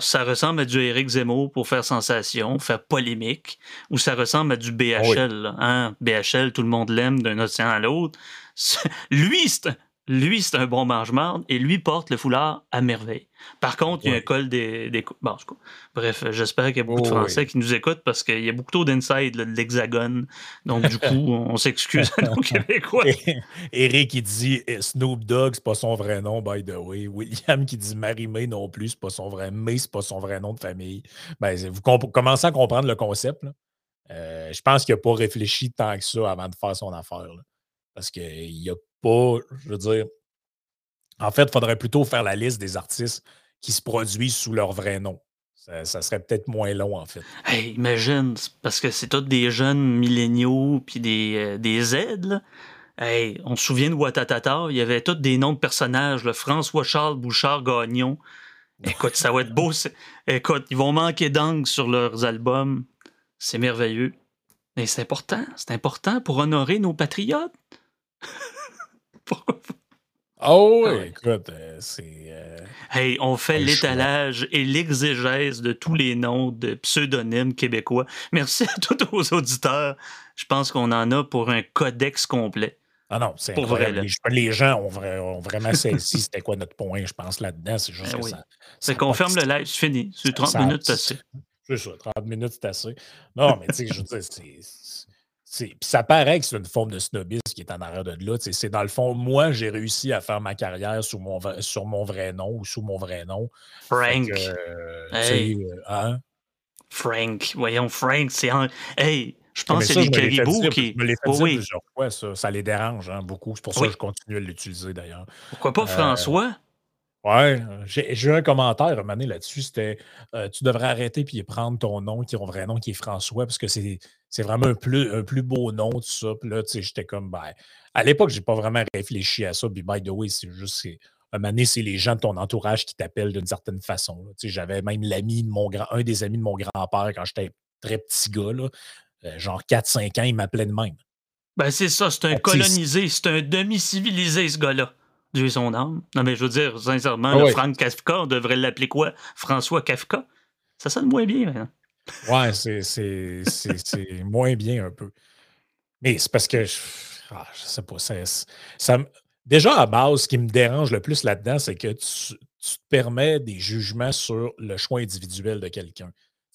Ça ressemble à du Éric Zemmour pour faire sensation, faire polémique, ou ça ressemble à du BHL. Hein? BHL, tout le monde l'aime d'un océan à l'autre. [LAUGHS] Lui, c'est lui, c'est un bon mange-marde et lui porte le foulard à merveille. Par contre, il y a un col des. des... Bon, bref, j'espère qu'il y a beaucoup de Français qui nous écoutent parce qu'il y a beaucoup trop d'inside de l'Hexagone. Donc, du coup, [LAUGHS] on s'excuse à nos [LAUGHS] Québécois. Eric, qui dit eh, Snoop Dogg, c'est pas son vrai nom, by the way. William qui dit Marie-May non plus, c'est pas son vrai May, c'est pas son vrai nom de famille. Ben, vous commencez à comprendre le concept. Euh, je pense qu'il n'a pas réfléchi tant que ça avant de faire son affaire. Parce qu'il a pas, je veux dire, en fait, il faudrait plutôt faire la liste des artistes qui se produisent sous leur vrai nom. Ça, serait peut-être moins long, en fait. Hey, imagine, parce que c'est tous des jeunes milléniaux puis des, euh, des Z, là. Hey, on se souvient de Watatata, il y avait tous des noms de personnages, le François-Charles Bouchard-Gagnon. [LAUGHS] Écoute, ça va être beau. Écoute, ils vont manquer d'angle sur leurs albums. C'est merveilleux. Mais c'est important, c'est important pour honorer nos patriotes. [LAUGHS] [LAUGHS] Oh, écoute, euh, c'est. Euh, hey, on fait l'étalage et l'exégèse de tous les noms de pseudonymes québécois. Merci à tous nos auditeurs. Je pense qu'on en a pour un codex complet. Ah non, c'est vrai. Les, gens ont, vraiment saisi c'était quoi notre point, je pense, là-dedans. C'est juste ben que ça. C'est qu'on ferme le live, c'est fini. C'est 30 minutes, c'est assez. C'est ça, 30 minutes, c'est assez. Non, mais tu sais, je veux dire, c'est puis ça paraît que c'est une forme de snobisme qui est en arrière de là. C'est dans le fond, moi, j'ai réussi à faire ma carrière sous mon, sur mon vrai nom ou sous mon vrai nom. Frank. Euh, hey. Euh, hein? Frank. Voyons, Frank, c'est un. Hey, je pense que c'est les caribous qui. Je me l'ai fait dire plusieurs fois, ça. Ça les dérange hein, beaucoup. C'est pour ça que je continue à l'utiliser d'ailleurs. Pourquoi pas euh, François? Ouais, j'ai eu un commentaire à là-dessus. C'était Tu devrais arrêter et prendre ton nom, ton vrai nom, qui est François, parce que c'est vraiment un plus, un plus beau nom, tout ça. Puis là, tu sais, j'étais comme, ben, à l'époque, j'ai pas vraiment réfléchi à ça. Puis, by the way, c'est juste, un moment donné, c'est les gens de ton entourage qui t'appellent d'une certaine façon. Tu sais, j'avais même l'ami de mon grand, un des amis de mon grand-père quand j'étais très petit gars, là, euh, genre 4-5 ans, il m'appelait de même. Ben, c'est ça, c'est un colonisé, c'est un demi-civilisé, ce gars-là. Dieu son âme. Non, mais je veux dire, sincèrement, ah Franck Kafka, on devrait l'appeler quoi? François Kafka? Ça sonne moins bien, maintenant. Ouais, c'est moins bien un peu. Mais c'est parce que, je, ah, sais pas, ça, déjà à base, ce qui me dérange le plus là-dedans, c'est que tu, te permets des jugements sur le choix individuel de quelqu'un.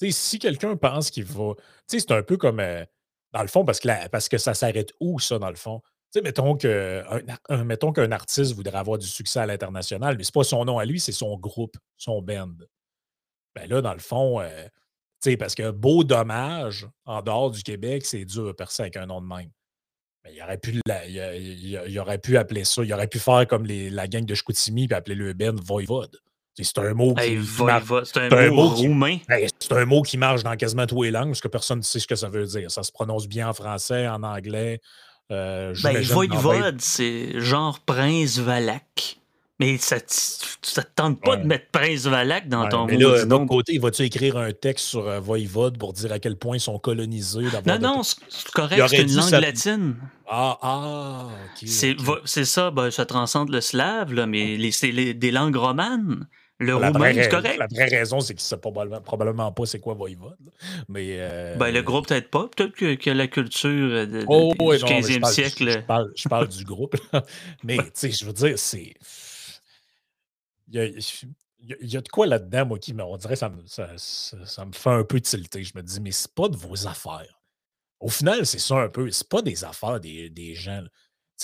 Si quelqu'un pense qu'il va. C'est un peu comme, euh, dans le fond, parce que, parce que ça s'arrête où, ça, dans le fond? Mettons qu'un mettons qu'un artiste voudrait avoir du succès à l'international, mais c'est pas son nom à lui, c'est son groupe, son band. Ben là, dans le fond, euh, parce que beau dommage, en dehors du Québec, c'est dur de percer avec un nom de même. Mais il aurait pu, il, aurait pu appeler ça, il aurait pu faire comme les, la gang de Chicoutimi et appeler le Ben Voivode. C'est un mot qui. c'est un, mot, roumain. c'est un mot qui marche dans quasiment tous les langues, parce que personne ne sait ce que ça veut dire. Ça se prononce bien en français, en anglais. Euh, ben, Voivode, c'est genre Prince Valac. Mais ça ne te tente pas de mettre Prince Valac dans ton mais là, d'un côté, vas-tu écrire un texte sur euh, Voivode pour dire à quel point ils sont colonisés? Non, non, c'est correct, c'est une langue latine. Ah, ah, ok. C'est ça, ben, ça transcende le slave, là, mais c'est des langues romanes. Le la roumain, c'est correct. La vraie raison, c'est qu'il ne sait probablement, probablement pas c'est quoi Voivode. Mais, euh, ben, le groupe, peut-être pas. Peut-être que, que, la culture de, oh, du ouais, non, 15e parle, siècle. Je, je, parle, je parle du [LAUGHS] groupe. Mais, tu sais, je veux dire, c'est. Il y a, il y a de quoi là-dedans, moi, qui me. On dirait ça me, ça, ça, ça, me fait un peu tilter. Je me dis, mais c'est pas de vos affaires. Au final, c'est ça un peu. C'est pas des affaires des, des gens.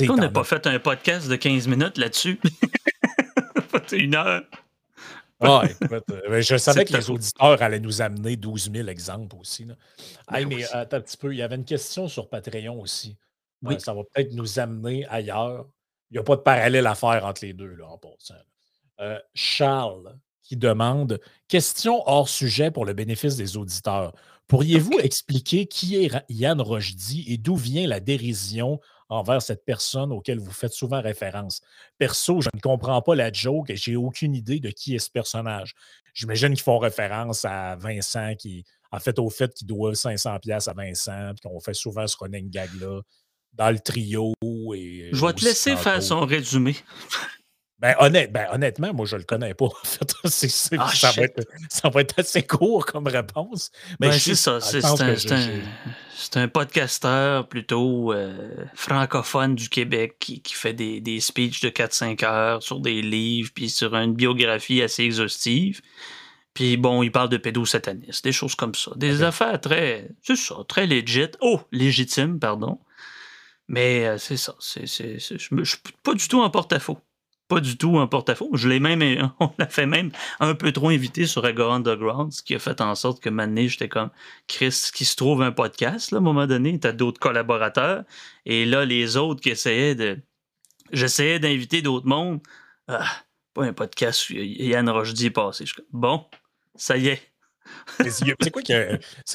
On n'a pas fait un podcast de 15 minutes là-dessus. [LAUGHS] une heure. Ah, écoute, euh, je savais que les auditeurs allaient nous amener 12 000 exemples aussi. Là. Ben hey, mais oui. attends un petit peu, il y avait une question sur Patreon aussi. Oui. Euh, ça va peut-être nous amener ailleurs. Il n'y a pas de parallèle à faire entre les deux, là, en passant. Euh, Charles qui demande Question hors sujet pour le bénéfice des auditeurs. Pourriez-vous expliquer qui est Yann Rochdy et d'où vient la dérision envers cette personne auquel vous faites souvent référence. Perso, je ne comprends pas la joke et j'ai aucune idée de qui est ce personnage. J'imagine qu'ils font référence à Vincent qui, en fait, au fait qu'il doit 500 pièces à Vincent, puis qu'on fait souvent ce running gag-là dans le trio. Et, je vais te laisser faire son résumé. Ben, honnête, ben, honnêtement, moi, je le connais pas. [LAUGHS] En fait. c est, c est, ah, ça, va être, ça, va être, assez court comme réponse. Mais ben, c'est ça. C'est un, un, un, podcasteur plutôt euh, francophone du Québec qui, qui fait des, des speeches de 4-5 heures sur des livres, puis sur une biographie assez exhaustive. Puis bon, il parle de pédosatanisme, des choses comme ça. Des okay. affaires très, c'est ça, très legit. Oh, légitime, pardon. Mais euh, c'est ça. C'est, c'est, je ne suis pas du tout en porte-à-faux pas du tout en porte-à-faux. Je l'ai même, [LAUGHS] on l'a fait même un peu trop invité sur Agora Underground, ce qui a fait en sorte que maintenant, j'étais comme Chris, qui se trouve un podcast, là, à un moment donné, t'as d'autres collaborateurs, et là, les autres qui essayaient de. J'essayais d'inviter d'autres mondes. Ah, pas un podcast, Yann Rochdy est passé. Bon, ça y est. c'est quoi,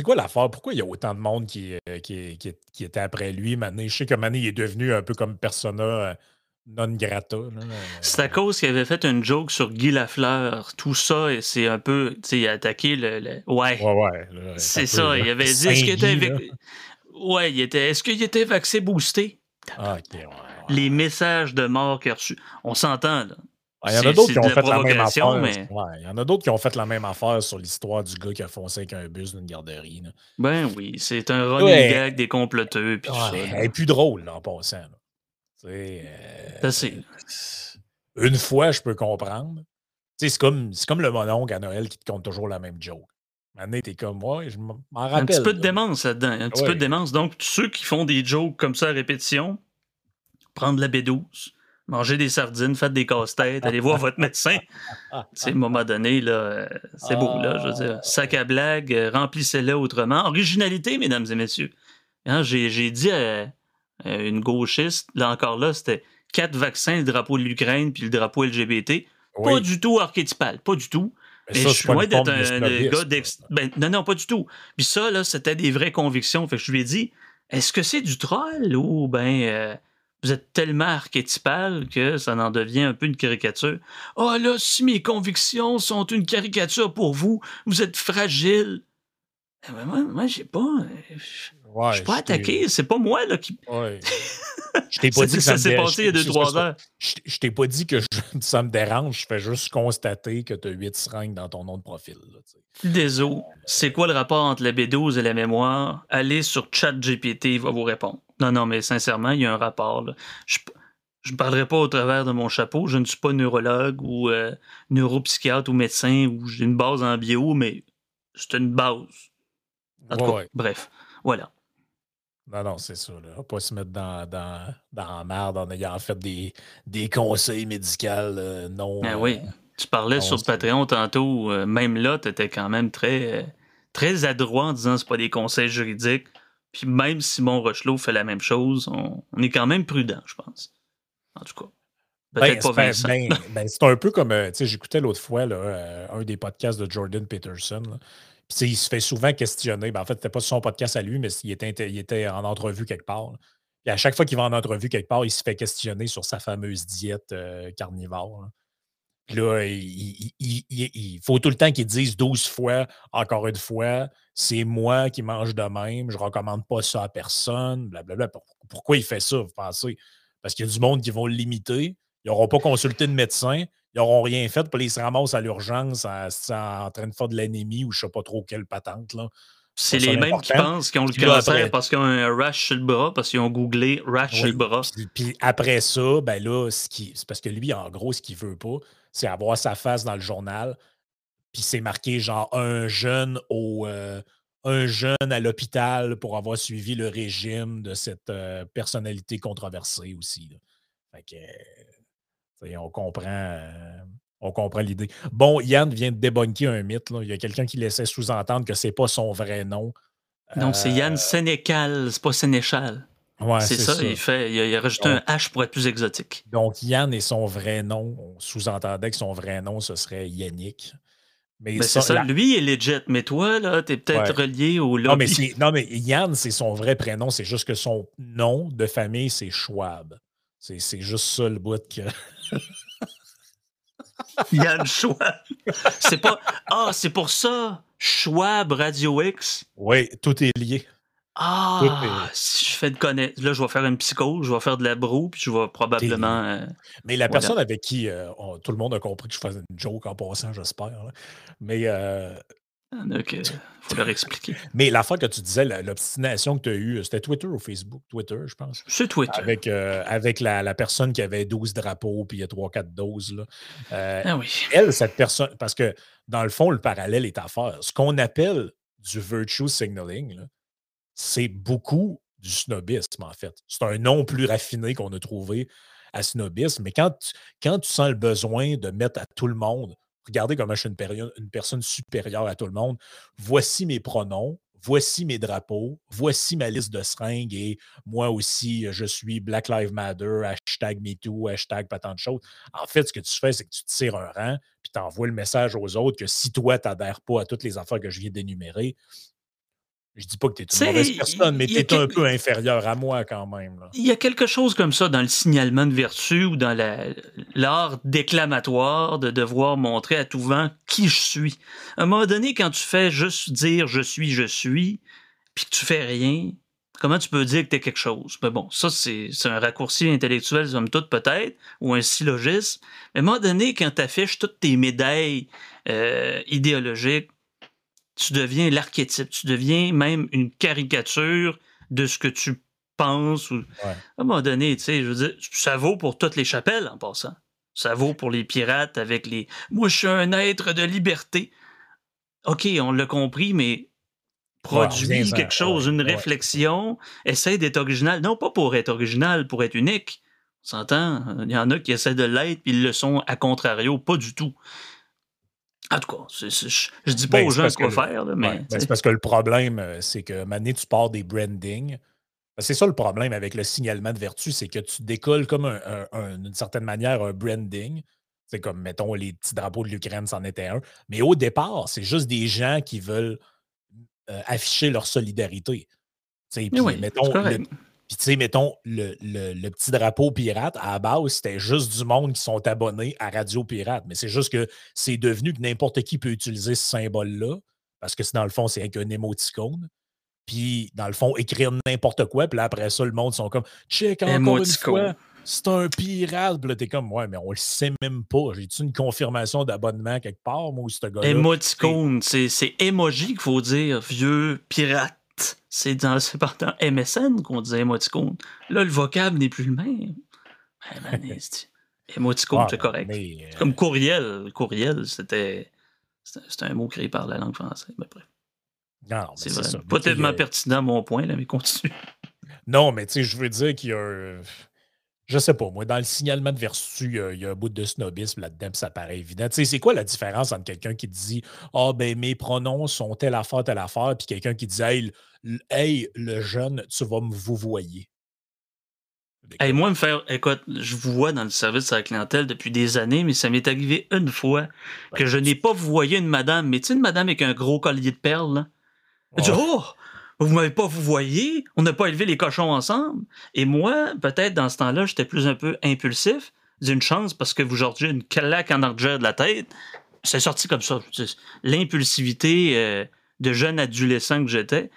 quoi l'affaire? Pourquoi il y a autant de monde qui, qui, qui, qui était après lui? Maintenant? Je sais que il est devenu un peu comme persona non grata. C'est à cause qu'il avait fait une joke sur Guy Lafleur, tout ça, et c'est un peu, tu sais, il a attaqué le. le... Ouais. Ouais, ouais. C'est ça, il avait dit, est-ce qu'il était. Avec... Ouais, il était. Est-ce qu'il était vacciné boosté? Ah, ok, ouais, ouais. Les messages de mort qu'il a reçus. On s'entend, là. Il y en a d'autres qui ont fait la même affaire. Mais... Ouais, il y en a d'autres qui ont fait la même affaire sur l'histoire du gars qui a foncé avec un bus d'une garderie. Là. Ben oui, c'est un running ouais. gag des comploteux. Puis Elle est plus drôle, là, en passant. Là. Euh, une fois, je peux comprendre. C'est comme, comme le mononcle à Noël qui te compte toujours la même joke. Maintenant, t'es comme moi, je m'en rappelle. Un petit peu de démence là-dedans. Un petit ouais. peu de démence. Donc, ceux qui font des jokes comme ça à répétition, prendre la B12, manger des sardines, faire des casse-têtes, aller voir votre médecin. C'est à un moment donné, là, c'est beau, là, je veux dire. Sac à blague, remplissez-le autrement. Originalité, mesdames et messieurs. Hein, J'ai dit à, une gauchiste, là encore là, c'était quatre vaccins, le drapeau de l'Ukraine puis le drapeau LGBT. Oui. Pas du tout archétypal, pas du tout. Mais, ça, je suis loin d'être un, un gars d'ex... Ben, non, non, pas du tout. Puis ça, là, c'était des vraies convictions. Fait que je lui ai dit, est-ce que c'est du troll ou ben euh, vous êtes tellement archétypal que ça en devient un peu une caricature? Oh là, si mes convictions sont une caricature pour vous, vous êtes fragile. Ben, moi, moi j'ai pas. Euh, Ouais, je suis pas attaqué, c'est pas moi là qui. Ouais. [LAUGHS] Je t'ai pas dit que ça, s'est passé il y a 2-3 heures. Je, t'ai pas dit que je, [LAUGHS] ça me dérange, je fais juste constater que tu as 8 seringues dans ton nom de profil. Désolé. C'est quoi le rapport entre la B12 et la mémoire? Allez sur ChatGPT, il va vous répondre. Non, non, mais sincèrement, il y a un rapport. Là. Je je ne parlerai pas au travers de mon chapeau. Je ne suis pas neurologue ou euh, neuropsychiatre ou médecin ou j'ai une base en bio, mais c'est une base. En tout ouais, cas, bref, voilà. Non, non, c'est ça. Là. Pas se mettre dans, dans, dans la merde en ayant fait des, des conseils médicaux euh, non. Ah oui. Tu parlais sur Patreon tantôt, euh, même là, tu étais quand même très, très adroit en disant que ce pas des conseils juridiques. Puis même Simon Rochelot fait la même chose, on, on est quand même prudent, je pense. En tout cas. Peut-être ben, pas Vincent. Ben, ben, c'est un peu comme, tu sais, j'écoutais l'autre fois là, euh, un des podcasts de Jordan Peterson. Là. Puis, il se fait souvent questionner. Ben, en fait, c'était pas son podcast à lui, mais il était, il était en entrevue quelque part. Là. Puis à chaque fois qu'il va en entrevue quelque part, il se fait questionner sur sa fameuse diète euh, carnivore. Là. Puis là, il, il, il, faut tout le temps qu'il dise 12 fois, encore une fois, c'est moi qui mange de même, je recommande pas ça à personne, blablabla. Pourquoi il fait ça, vous pensez? Parce qu'il y a du monde qui vont le limiter, ils n'auront pas consulté de médecin, ils n'auront rien fait, puis ils se ramassent à l'urgence en, train de faire de l'anémie ou je ne sais pas trop quelle patente. Là. C'est les mêmes qui pensent qu'ils ont le cancer parce qu'ils ont un rash sur le bras, parce qu'ils ont googlé rash sur le bras. Puis, après ça, ben là, c'est parce que lui, en gros, ce qu'il veut pas, c'est avoir sa face dans le journal. Puis c'est marqué genre un jeune au. Euh, un jeune à l'hôpital pour avoir suivi le régime de cette euh, personnalité controversée aussi. Fait que, on comprend. Euh, on comprend l'idée. Bon, Yann vient de débunker un mythe. Il y a quelqu'un qui laissait sous-entendre que c'est pas son vrai nom. Donc, c'est Yann euh, Sénécal, c'est pas Sénéchal. Ouais, c'est ça, Il, fait, il, a, rajouté un H pour être plus exotique. Donc, Yann et son vrai nom, on sous-entendait que son vrai nom, ce serait Yannick. Mais ben, c'est ça, lui est legit, mais toi, là, t'es peut-être relié au lobby. Non, mais, Yann, c'est son vrai prénom, c'est juste que son nom de famille, c'est Schwab. C'est juste ça le bout que. [LAUGHS] Yann Schwab. C'est pas. Ah, c'est pour ça. Schwab Radio X? Oui, tout est lié. Ah, si je fais de connaître. Là, je vais faire une psychose, je vais faire de la broue, puis je vais probablement. Euh, mais la personne avec qui euh, tout le monde a compris que je faisais une joke en passant, j'espère. Mais euh, donc, il faut leur expliquer. [LAUGHS] Mais la fois que tu disais, l'obstination que tu as eue, c'était Twitter ou Facebook? Twitter, je pense. C'est Twitter. Avec, euh, avec la, personne qui avait 12 drapeaux, puis il y a 3-4 doses. Là. Euh, ah oui. Elle, cette personne, parce que dans le fond, le parallèle est à faire. Ce qu'on appelle du virtue signaling, c'est beaucoup du snobisme, en fait. C'est un nom plus raffiné qu'on a trouvé à snobisme, mais quand quand tu sens le besoin de mettre à tout le monde regardez comment je suis une, personne supérieure à tout le monde. Voici mes pronoms, voici mes drapeaux, voici ma liste de seringues et moi aussi, je suis Black Lives Matter, hashtag MeToo, hashtag pas tant de choses. En fait, ce que tu fais, c'est que tu tires un rang puis tu envoies le message aux autres que si toi, tu n'adhères pas à toutes les affaires que je viens d'énumérer, je dis pas que tu es une mauvaise personne, mais tu es un peu inférieur à moi quand même. Il y a quelque chose comme ça dans le signalement de vertu ou dans l'art déclamatoire de devoir montrer à tout vent qui je suis. À un moment donné, quand tu fais juste dire je suis, je suis, puis que tu fais rien, comment tu peux dire que tu es quelque chose? Mais bon, ça, c'est un raccourci intellectuel, somme toute, peut-être, ou un syllogisme. Mais à un moment donné, quand tu affiches toutes tes médailles euh, idéologiques, tu deviens l'archétype, tu deviens même une caricature de ce que tu penses. Ou... À un moment donné, tu sais, je veux dire, ça vaut pour toutes les chapelles en passant. Ça vaut pour les pirates avec les Moi, je suis un être de liberté. OK, on l'a compris, mais produis quelque chose, une réflexion, essaie d'être original. Non, pas pour être original, pour être unique. On s'entend? Il y en a qui essaient de l'être, puis ils le sont à contrario, pas du tout. En tout cas, je, dis pas ben, aux gens quoi faire, mais. Ben, c'est parce que le problème, euh, c'est que maintenant, tu pars des branding. Ben, c'est ça le problème avec le signalement de vertu, c'est que tu décolles comme d'une certaine manière un branding. C'est comme, mettons, les petits drapeaux de l'Ukraine, c'en était un. Mais au départ, c'est juste des gens qui veulent euh, afficher leur solidarité. Puis, mettons, puis, tu sais, mettons, le, petit drapeau pirate, à la base, c'était juste du monde qui sont abonnés à Radio Pirate. Mais c'est juste que c'est devenu que n'importe qui peut utiliser ce symbole-là, parce que dans le fond, c'est un émoticône. Puis, dans le fond, écrire n'importe quoi. Puis là, après ça, le monde sont comme, check encore une fois, c'est un pirate. Puis là, t'es comme, ouais, mais on le sait même pas. J'ai-tu une confirmation d'abonnement quelque part, moi, ou ce gars-là? Émoticône, c'est emoji qu'il faut dire, vieux pirate. C'est dans dans MSN qu'on disait émoticône. Là, le vocable n'est plus le même. Ben, [LAUGHS] émoticône, c'est correct. Euh, Comme courriel. Courriel, c'était c'était un mot créé par la langue française. Mais bref. Non, c'est vrai. Pas tellement pertinent mon point, là, mais continue. Non, mais tu sais, je veux dire qu'il y a je sais pas, moi, dans le signalement de vertu, il y a un bout de snobisme là-dedans, ça paraît évident. Tu sais, c'est quoi la différence entre quelqu'un qui dit Ah, ben, mes pronoms sont telle affaire, telle affaire, puis quelqu'un qui dit Hey, le jeune, tu vas me vous voyer. Hey, moi, me faire. Écoute, je vous vois dans le service à la clientèle depuis des années, mais ça m'est arrivé une fois que je n'ai pas voyé une madame, mais tu sais, une madame avec un gros collier de perles, là. oh! vous m'avez pas vous voyez, on n'a pas élevé les cochons ensemble? Et moi, peut-être dans ce temps-là, j'étais plus un peu impulsif. D'une chance parce que vous j'ai une claque en argent de la tête. C'est sorti comme ça. L'impulsivité euh, de jeune adolescent que j'étais.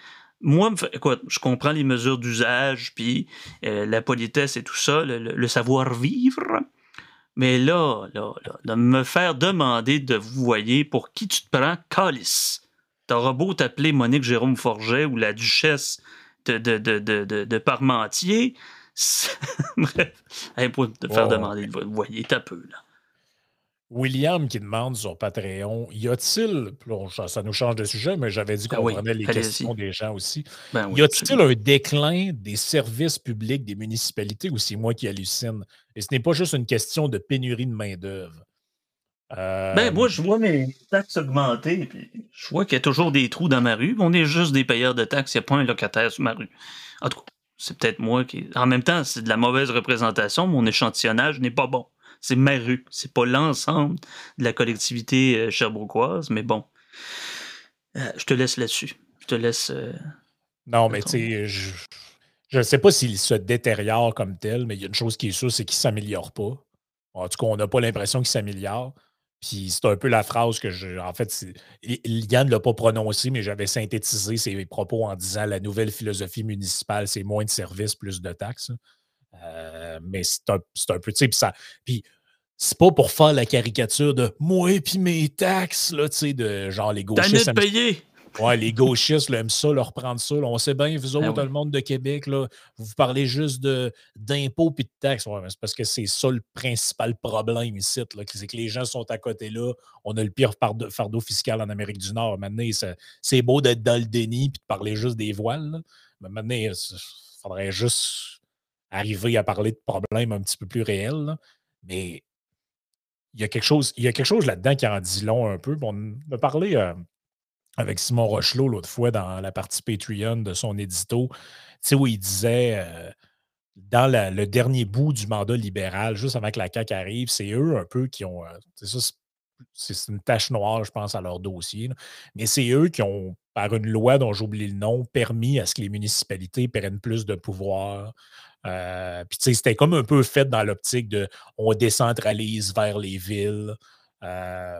Moi, écoute, je comprends les mesures d'usage, puis euh, la politesse et tout ça, le, savoir-vivre. Mais là, là, là, de me faire demander de vous voyer pour qui tu te prends, Calice. T'auras beau t'appeler Monique Jérôme Forget ou la duchesse de, de, de, de, de Parmentier. [LAUGHS] Bref, pour te faire demander de vous voyer, t'as peu, là. William qui demande sur Patreon, y a-t-il, ça nous change de sujet, mais j'avais dit ah qu'on prenait les questions des gens aussi, ben y a-t-il un déclin des services publics des municipalités ou c'est moi qui hallucine? Et ce n'est pas juste une question de pénurie de main-d'œuvre. Euh, ben, moi, je vois mes taxes augmenter, puis je vois qu'il y a toujours des trous dans ma rue. On est juste des payeurs de taxes, il n'y a pas un locataire sur ma rue. En tout cas, c'est peut-être moi qui. En même temps, c'est de la mauvaise représentation. Mon échantillonnage n'est pas bon c'est ma rue. C'est pas l'ensemble de la collectivité euh, cherbourgoise, mais bon. Euh, je te laisse là-dessus. Je te laisse. Euh, non, mais tu sais, je ne sais pas s'il se détériore comme tel, mais il y a une chose qui est sûre, c'est qu'il ne s'améliore pas. En tout cas, on n'a pas l'impression qu'il s'améliore. Puis c'est un peu la phrase que je. En fait, Yann ne l'a pas prononcé, mais j'avais synthétisé ses propos en disant la nouvelle philosophie municipale, c'est moins de services, plus de taxes. Euh, mais c'est un, un, peu, tu sais, puis c'est pas pour faire la caricature de moi et puis mes taxes, là, tu sais, de genre les gauchistes. T'as payer! Ouais, les gauchistes là, aiment ça, leur prendre ça. on sait bien, vous ben autres, le monde de Québec, là, vous parlez juste d'impôts et de taxes. Ouais, c'est parce que c'est ça le principal problème ici. C'est que les gens sont à côté là. On a le pire fardeau fiscal en Amérique du Nord. Maintenant, c'est beau d'être dans le déni et de parler juste des voiles. Mais maintenant, il faudrait juste arriver à parler de problèmes un petit peu plus réels. Mais il y a quelque chose, il y a quelque chose là-dedans qui en dit long un peu. on a parlé euh, avec Simon Rochelot l'autre fois dans la partie Patreon de son édito, où il disait euh, dans le dernier bout du mandat libéral, juste avant que la CAQ arrive, c'est eux un peu qui ont. Euh, ça, c'est une tache noire, je pense, à leur dossier. Mais c'est eux qui ont, par une loi dont j'oublie le nom, permis à ce que les municipalités prennent plus de pouvoir, euh, puis, tu sais, c'était comme un peu fait dans l'optique de on décentralise vers les villes. Euh,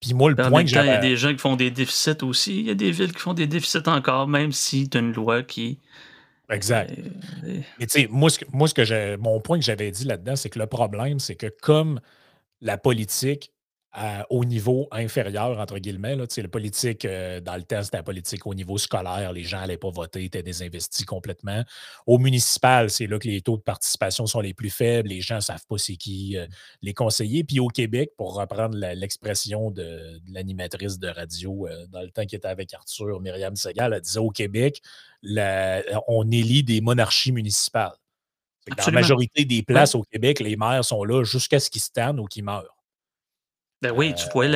puis moi, le point que Il y a des gens qui font des déficits aussi. Il y a des villes qui font des déficits encore, même si tu as une loi qui. Exact. Euh, Mais tu sais, moi, ce que, moi, ce que mon point que j'avais dit là-dedans, c'est que le problème, c'est que comme la politique au niveau inférieur, entre guillemets. Là, le politique, euh, dans le temps, c'était la politique au niveau scolaire. Les gens n'allaient pas voter, étaient désinvestis complètement. Au municipal, c'est là que les taux de participation sont les plus faibles. Les gens ne savent pas c'est qui euh, les conseillers. Puis au Québec, pour reprendre l'expression de, l'animatrice de radio euh, dans le temps qui était avec Arthur, Myriam Segal, elle disait au Québec, on élit des monarchies municipales. Dans la majorité des places au Québec, les maires sont là jusqu'à ce qu'ils se tannent ou qu'ils meurent. Ben oui, tu vois,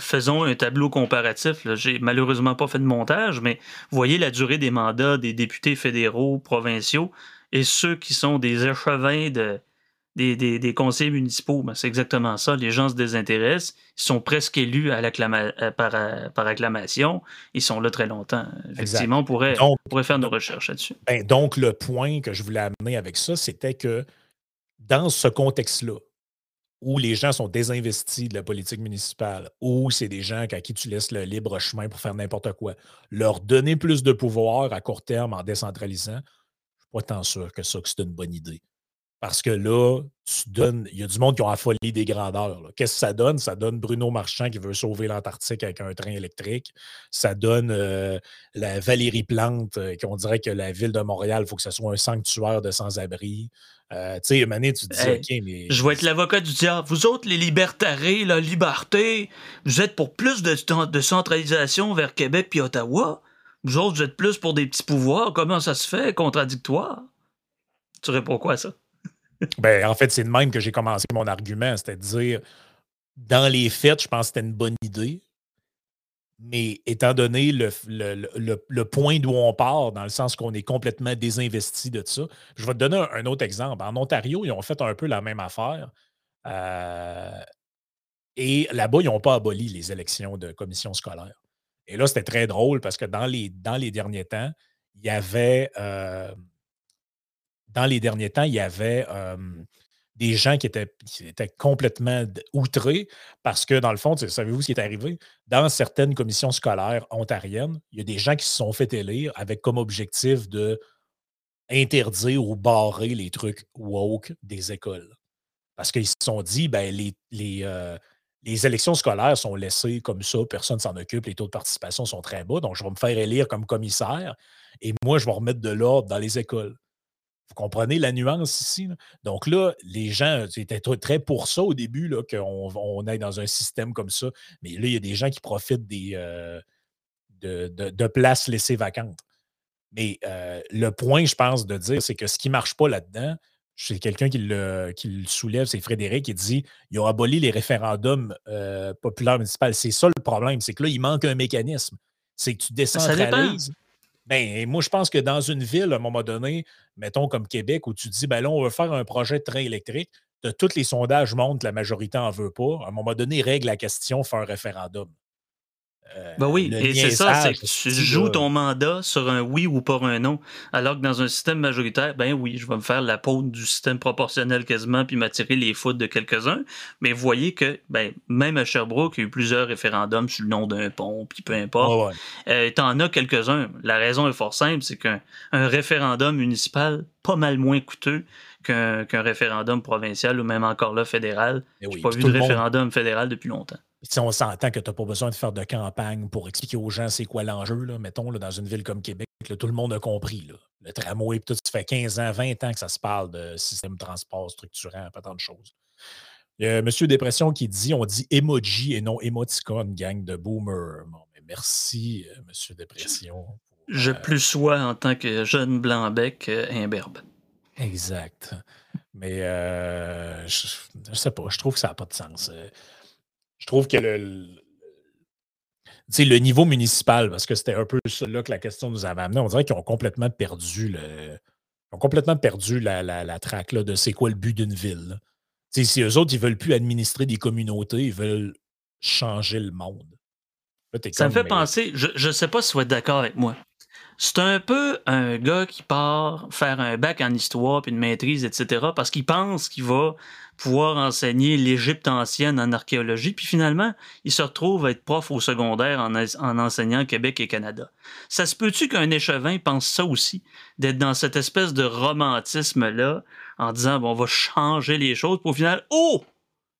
faisons un tableau comparatif. J'ai malheureusement pas fait de montage, mais voyez la durée des mandats des députés fédéraux, provinciaux et ceux qui sont des échevins de, des, des, conseils municipaux. Ben, c'est exactement ça. Les gens se désintéressent. Ils sont presque élus à euh, par, euh, par, acclamation. Ils sont là très longtemps. Effectivement, on pourrait, pourrait, faire nos recherches là-dessus. Ben, donc, le point que je voulais amener avec ça, c'était que dans ce contexte-là, où les gens sont désinvestis de la politique municipale, ou c'est des gens à qui tu laisses le libre chemin pour faire n'importe quoi, leur donner plus de pouvoir à court terme en décentralisant, je ne suis pas tant sûr que ça que c'est une bonne idée. Parce que là, tu donnes. Il y a du monde qui ont affolé des grandeurs. Qu'est-ce que ça donne? Ça donne Bruno Marchand qui veut sauver l'Antarctique avec un train électrique. Ça donne euh, la Valérie Plante, euh, qui on dirait que la ville de Montréal, il faut que ce soit un sanctuaire de sans-abri. Euh, tu sais, Mané, tu te dis, OK, mais. Je vais être l'avocat du diable. Vous autres, les libertarés, la liberté, vous êtes pour plus de, de centralisation vers Québec puis Ottawa. Vous autres, vous êtes plus pour des petits pouvoirs. Comment ça se fait? Contradictoire. Tu réponds quoi à ça? Ben, en fait, c'est de même que j'ai commencé mon argument. C'était de dire, dans les faits, je pense que c'était une bonne idée. Mais étant donné le, le, point d'où on part, dans le sens qu'on est complètement désinvesti de ça, je vais te donner un, autre exemple. En Ontario, ils ont fait un peu la même affaire. Euh, et là-bas, ils n'ont pas aboli les élections de commission scolaire. Et là, c'était très drôle parce que dans les, dans les derniers temps, il y avait. Euh, dans les derniers temps, il y avait des gens qui étaient, complètement outrés parce que, dans le fond, savez-vous ce qui est arrivé? Dans certaines commissions scolaires ontariennes, il y a des gens qui se sont fait élire avec comme objectif de interdire ou barrer les trucs woke des écoles. Parce qu'ils se sont dit, ben, les, euh, les élections scolaires sont laissées comme ça, personne ne s'en occupe, les taux de participation sont très bas, donc je vais me faire élire comme commissaire et moi, je vais remettre de l'ordre dans les écoles. Vous comprenez la nuance ici? Donc là, les gens étaient très pour ça au début, qu'on on aille dans un système comme ça. Mais là, il y a des gens qui profitent des, euh, de, places laissées vacantes. Mais euh, le point, je pense, de dire, c'est que ce qui ne marche pas là-dedans, c'est quelqu'un qui le, soulève, c'est Frédéric, qui dit il a aboli les référendums euh, populaires municipaux. C'est ça le problème, c'est que là, il manque un mécanisme. C'est que tu décentralises. Ben, moi, je pense que dans une ville, à un moment donné, mettons comme Québec, où tu dis ben là, on veut faire un projet de train électrique, de tous les sondages montrent que la majorité n'en veut pas. À un moment donné, règle la question, fait un référendum. Euh, ben oui, et c'est ça, c'est que tu joues ton mandat sur un oui ou pas un non. Alors que dans un système majoritaire, ben oui, je vais me faire la peau du système proportionnel quasiment, puis m'attirer les foudres de quelques-uns. Mais vous voyez que ben, même à Sherbrooke, il y a eu plusieurs référendums sur le nom d'un pont, puis peu importe. Euh, t'en as quelques-uns. La raison est fort simple, c'est qu'un référendum municipal, pas mal moins coûteux qu'un référendum provincial ou même encore là fédéral. Je n'ai pas vu de référendum fédéral depuis longtemps. Si on s'entend que tu n'as pas besoin de faire de campagne pour expliquer aux gens c'est quoi l'enjeu, mettons, là, dans une ville comme Québec, tout le monde a compris. Le tramway, tout, ça fait 15 ans, 20 ans que ça se parle de système de transport structurant, pas tant de choses. A Monsieur Dépression qui dit on dit emoji et non émoticône, gang de boomer. Bon, mais merci, M. Euh, Monsieur Dépression. je euh, plus sois en tant que jeune blanc-bec euh, imberbe. Exact. Mais je, ne sais pas, je trouve que ça n'a pas de sens je trouve que le, le niveau municipal, parce que c'était un peu ça là que la question nous avait amené, on dirait qu'ils ont complètement perdu le. ont complètement perdu la, la, traque de c'est quoi le but d'une ville. Si eux autres, ils ne veulent plus administrer des communautés, ils veulent changer le monde. ça me fait penser, je ne sais pas si vous êtes d'accord avec moi. C'est un peu un gars qui part faire un bac en histoire puis une maîtrise, etc., parce qu'il pense qu'il va pouvoir enseigner l'Égypte ancienne en archéologie, puis finalement, il se retrouve à être prof au secondaire en, en enseignant Québec et Canada. Ça se peut-tu qu'un échevin pense ça aussi, d'être dans cette espèce de romantisme-là, en disant, bon, on va changer les choses, pour au final, oh!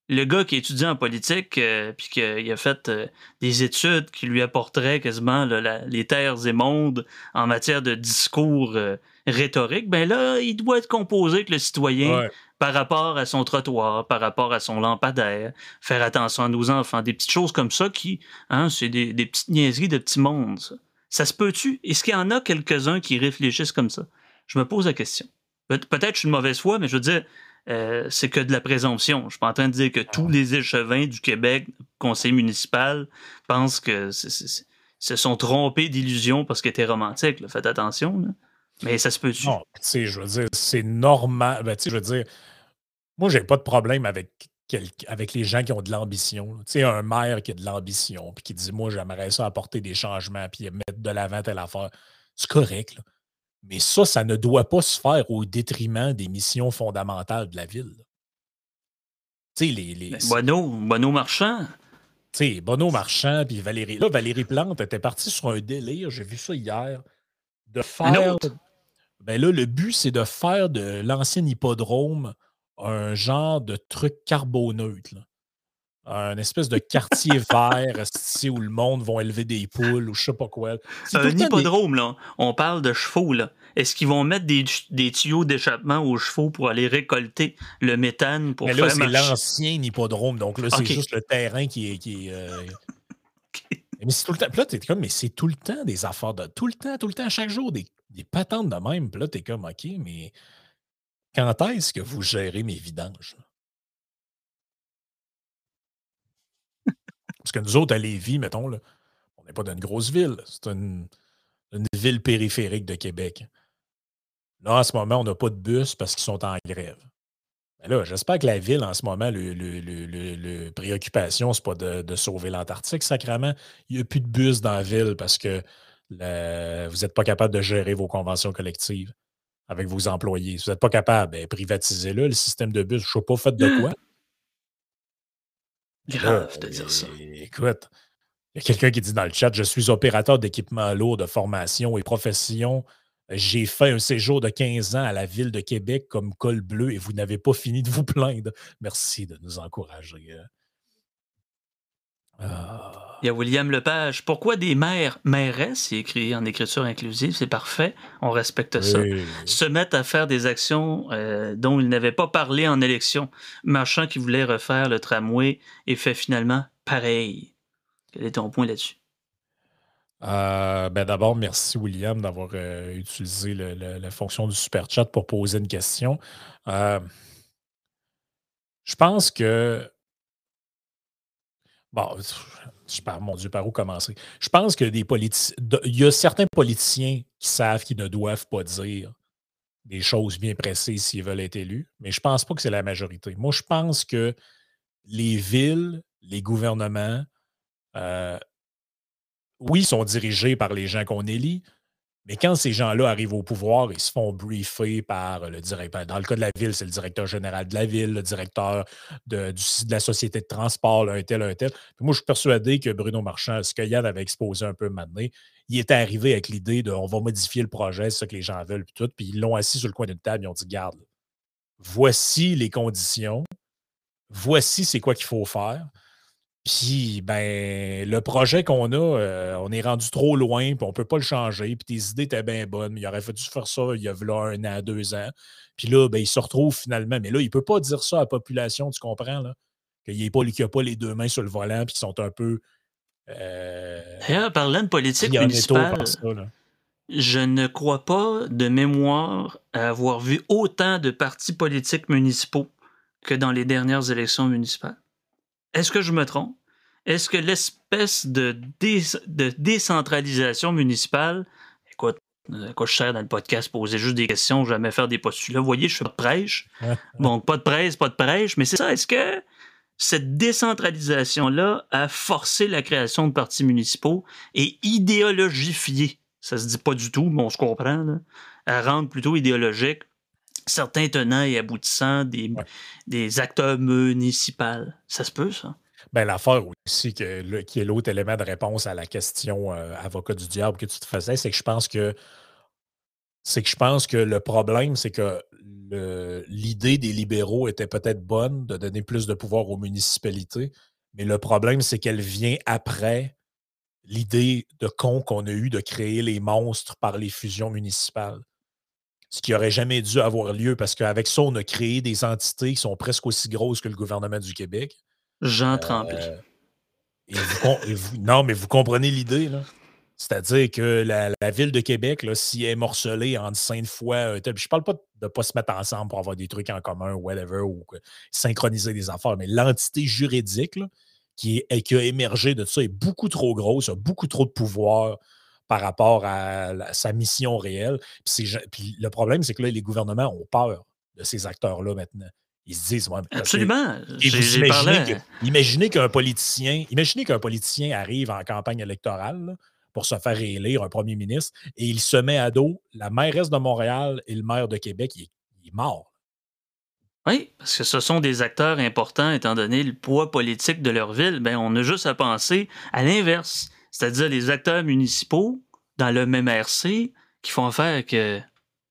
le gars qui étudie en politique, euh, puis qu'il a fait euh, des études qui lui apporteraient quasiment les terres et mondes en matière de discours euh, rhétorique, ben là, il doit être composé avec le citoyen par rapport à son trottoir, par rapport à son lampadaire, faire attention à nos enfants, des petites choses comme ça qui, hein, c'est des, petites niaiseries de petits mondes. Ça, se peut-tu? Est-ce qu'il y en a quelques-uns qui réfléchissent comme ça? Je me pose la question. Peut-être je suis une mauvaise foi, mais je veux dire, euh, c'est que de la présomption. Je suis pas en train de dire que tous les échevins du Québec, conseil municipal, pensent que se sont trompés d'illusion parce qu'ils étaient romantiques. Faites attention. Mais ça se peut Non, je veux dire, c'est normal. Ben, je veux dire, moi, j'ai pas de problème avec, avec les gens qui ont de l'ambition. Tu sais, un maire qui a de l'ambition, puis qui dit, moi, j'aimerais ça apporter des changements, puis mettre de l'avant telle affaire. C'est correct, là. Mais ça, ça ne doit pas se faire au détriment des missions fondamentales de la ville. Tu sais, les. les Bono, Bono Marchand. Tu sais, Bono Marchand, puis Valérie. Là, Valérie Plante était partie sur un délire, j'ai vu ça hier, de faire. Ben là, le but, c'est de faire de l'ancien hippodrome un genre de truc carboneutre. Un espèce de quartier vert où le monde va élever des poules ou je sais pas quoi. Un hippodrome, là. On parle de chevaux, là. Est-ce qu'ils vont mettre des, tuyaux d'échappement aux chevaux pour aller récolter le méthane pour mais là, c'est l'ancien hippodrome, donc là, c'est juste le terrain qui est. Qui euh, [LAUGHS] Mais c'est tout le temps. là, t'es comme, mais c'est tout le temps des affaires de. Tout le temps, tout le temps, chaque jour, des, des patentes de même. Puis là, t'es comme, OK, mais quand est-ce que vous gérez mes vidanges? Parce que nous autres, à Lévis, mettons, là, on n'est pas dans une grosse ville. C'est une, ville périphérique de Québec. Là, en ce moment, on n'a pas de bus parce qu'ils sont en grève. Là, j'espère que la ville, en ce moment, le, le, c'est pas de, sauver l'Antarctique, sacrément. Il n'y a plus de bus dans la ville parce que vous n'êtes pas capable de gérer vos conventions collectives avec vos employés. Si vous n'êtes pas capable, ben, privatisez-le, le système de bus. Je ne sais pas, fait de quoi. [GASPS] Grave de dire ça. Écoute, il y a quelqu'un qui dit dans le chat Je suis opérateur d'équipement lourd de formation et profession J'ai fait un séjour de 15 ans à la ville de Québec comme col bleu et vous n'avez pas fini de vous plaindre. Merci de nous encourager. Il y a William Lepage. Pourquoi des maires, mairesses, il écrit en écriture inclusive, c'est parfait, on respecte ça, se mettent à faire des actions euh, dont ils n'avaient pas parlé en élection. Marchand qui voulait refaire le tramway et fait finalement pareil. Quel est ton point là-dessus? Euh, ben D'abord, merci William d'avoir euh, utilisé la fonction du super chat pour poser une question. je pense que Bon, parle, mon Dieu, par où commencer? Je pense que des politiciens. Il y a certains politiciens qui savent qu'ils ne doivent pas dire des choses bien précises s'ils veulent être élus, mais je ne pense pas que c'est la majorité. Moi, je pense que les villes, les gouvernements, euh, oui, sont dirigés par les gens qu'on élit, mais quand ces gens-là arrivent au pouvoir, ils se font briefer par le directeur. Dans le cas de la ville, c'est le directeur général de la ville, le directeur de, la société de transport, un tel, un tel. moi, je suis persuadé que Bruno Marchand, ce que Yann avait exposé un peu maintenant, il était arrivé avec l'idée de on va modifier le projet, c'est ça que les gens veulent, puis tout. Puis ils l'ont assis sur le coin d'une table, ils ont dit Garde, voici les conditions, voici c'est quoi qu'il faut faire. Puis, ben, le projet qu'on a, euh, on est rendu trop loin, puis on ne peut pas le changer. Puis tes idées étaient bien bonnes, mais il aurait fallu faire ça il y a un an, deux ans. Puis là, ben, il se retrouve finalement. Mais là, il ne peut pas dire ça à la population, tu comprends, là? Qu'il n'y a, a, pas les deux mains sur le volant, puis qu'ils sont un peu. Euh, D'ailleurs, parlant de politique municipale, je ne crois pas de mémoire avoir vu autant de partis politiques municipaux que dans les dernières élections municipales. Est-ce que je me trompe? Est-ce que l'espèce de, de, décentralisation municipale, écoute, euh, quoi je sers dans le podcast, poser juste des questions, jamais faire des postulats. Vous voyez, je fais pas de prêche. Donc, pas de prêche, pas de prêche. Mais c'est ça, est-ce que cette décentralisation-là a forcé la création de partis municipaux et idéologifié, ça se dit pas du tout, mais on se comprend, là, à rendre plutôt idéologique certains tenants et aboutissants des, des acteurs municipaux. Ça se peut, ça? Ben, l'affaire aussi, que, qui est l'autre élément de réponse à la question euh, avocat du diable que tu te faisais, c'est que je pense que c'est que je pense que le problème, c'est que l'idée des libéraux était peut-être bonne de donner plus de pouvoir aux municipalités, mais le problème, c'est qu'elle vient après l'idée de con qu'on a eue de créer les monstres par les fusions municipales ce qui n'aurait jamais dû avoir lieu parce qu'avec ça, on a créé des entités qui sont presque aussi grosses que le gouvernement du Québec. Jean Tremblay. Euh, non, mais vous comprenez l'idée, là. C'est-à-dire que la, ville de Québec, là, si elle est morcelée en cinq fois, je ne parle pas de ne pas se mettre ensemble pour avoir des trucs en commun ou whatever, ou synchroniser des affaires, mais l'entité juridique qui, est, qui a émergé de ça est beaucoup trop grosse, a beaucoup trop de pouvoir par rapport à, sa mission réelle. Puis, le problème, c'est que là, les gouvernements ont peur de ces acteurs-là maintenant. Ils se disent, absolument. imaginez qu'un politicien, imaginez qu'un politicien arrive en campagne électorale pour se faire réélire un premier ministre et il se met à dos la mairesse de Montréal et le maire de Québec. Il est, mort. Oui, parce que ce sont des acteurs importants étant donné le poids politique de leur ville. Ben, on a juste à penser à l'inverse c'est-à-dire les acteurs municipaux dans le même RC qui font affaire avec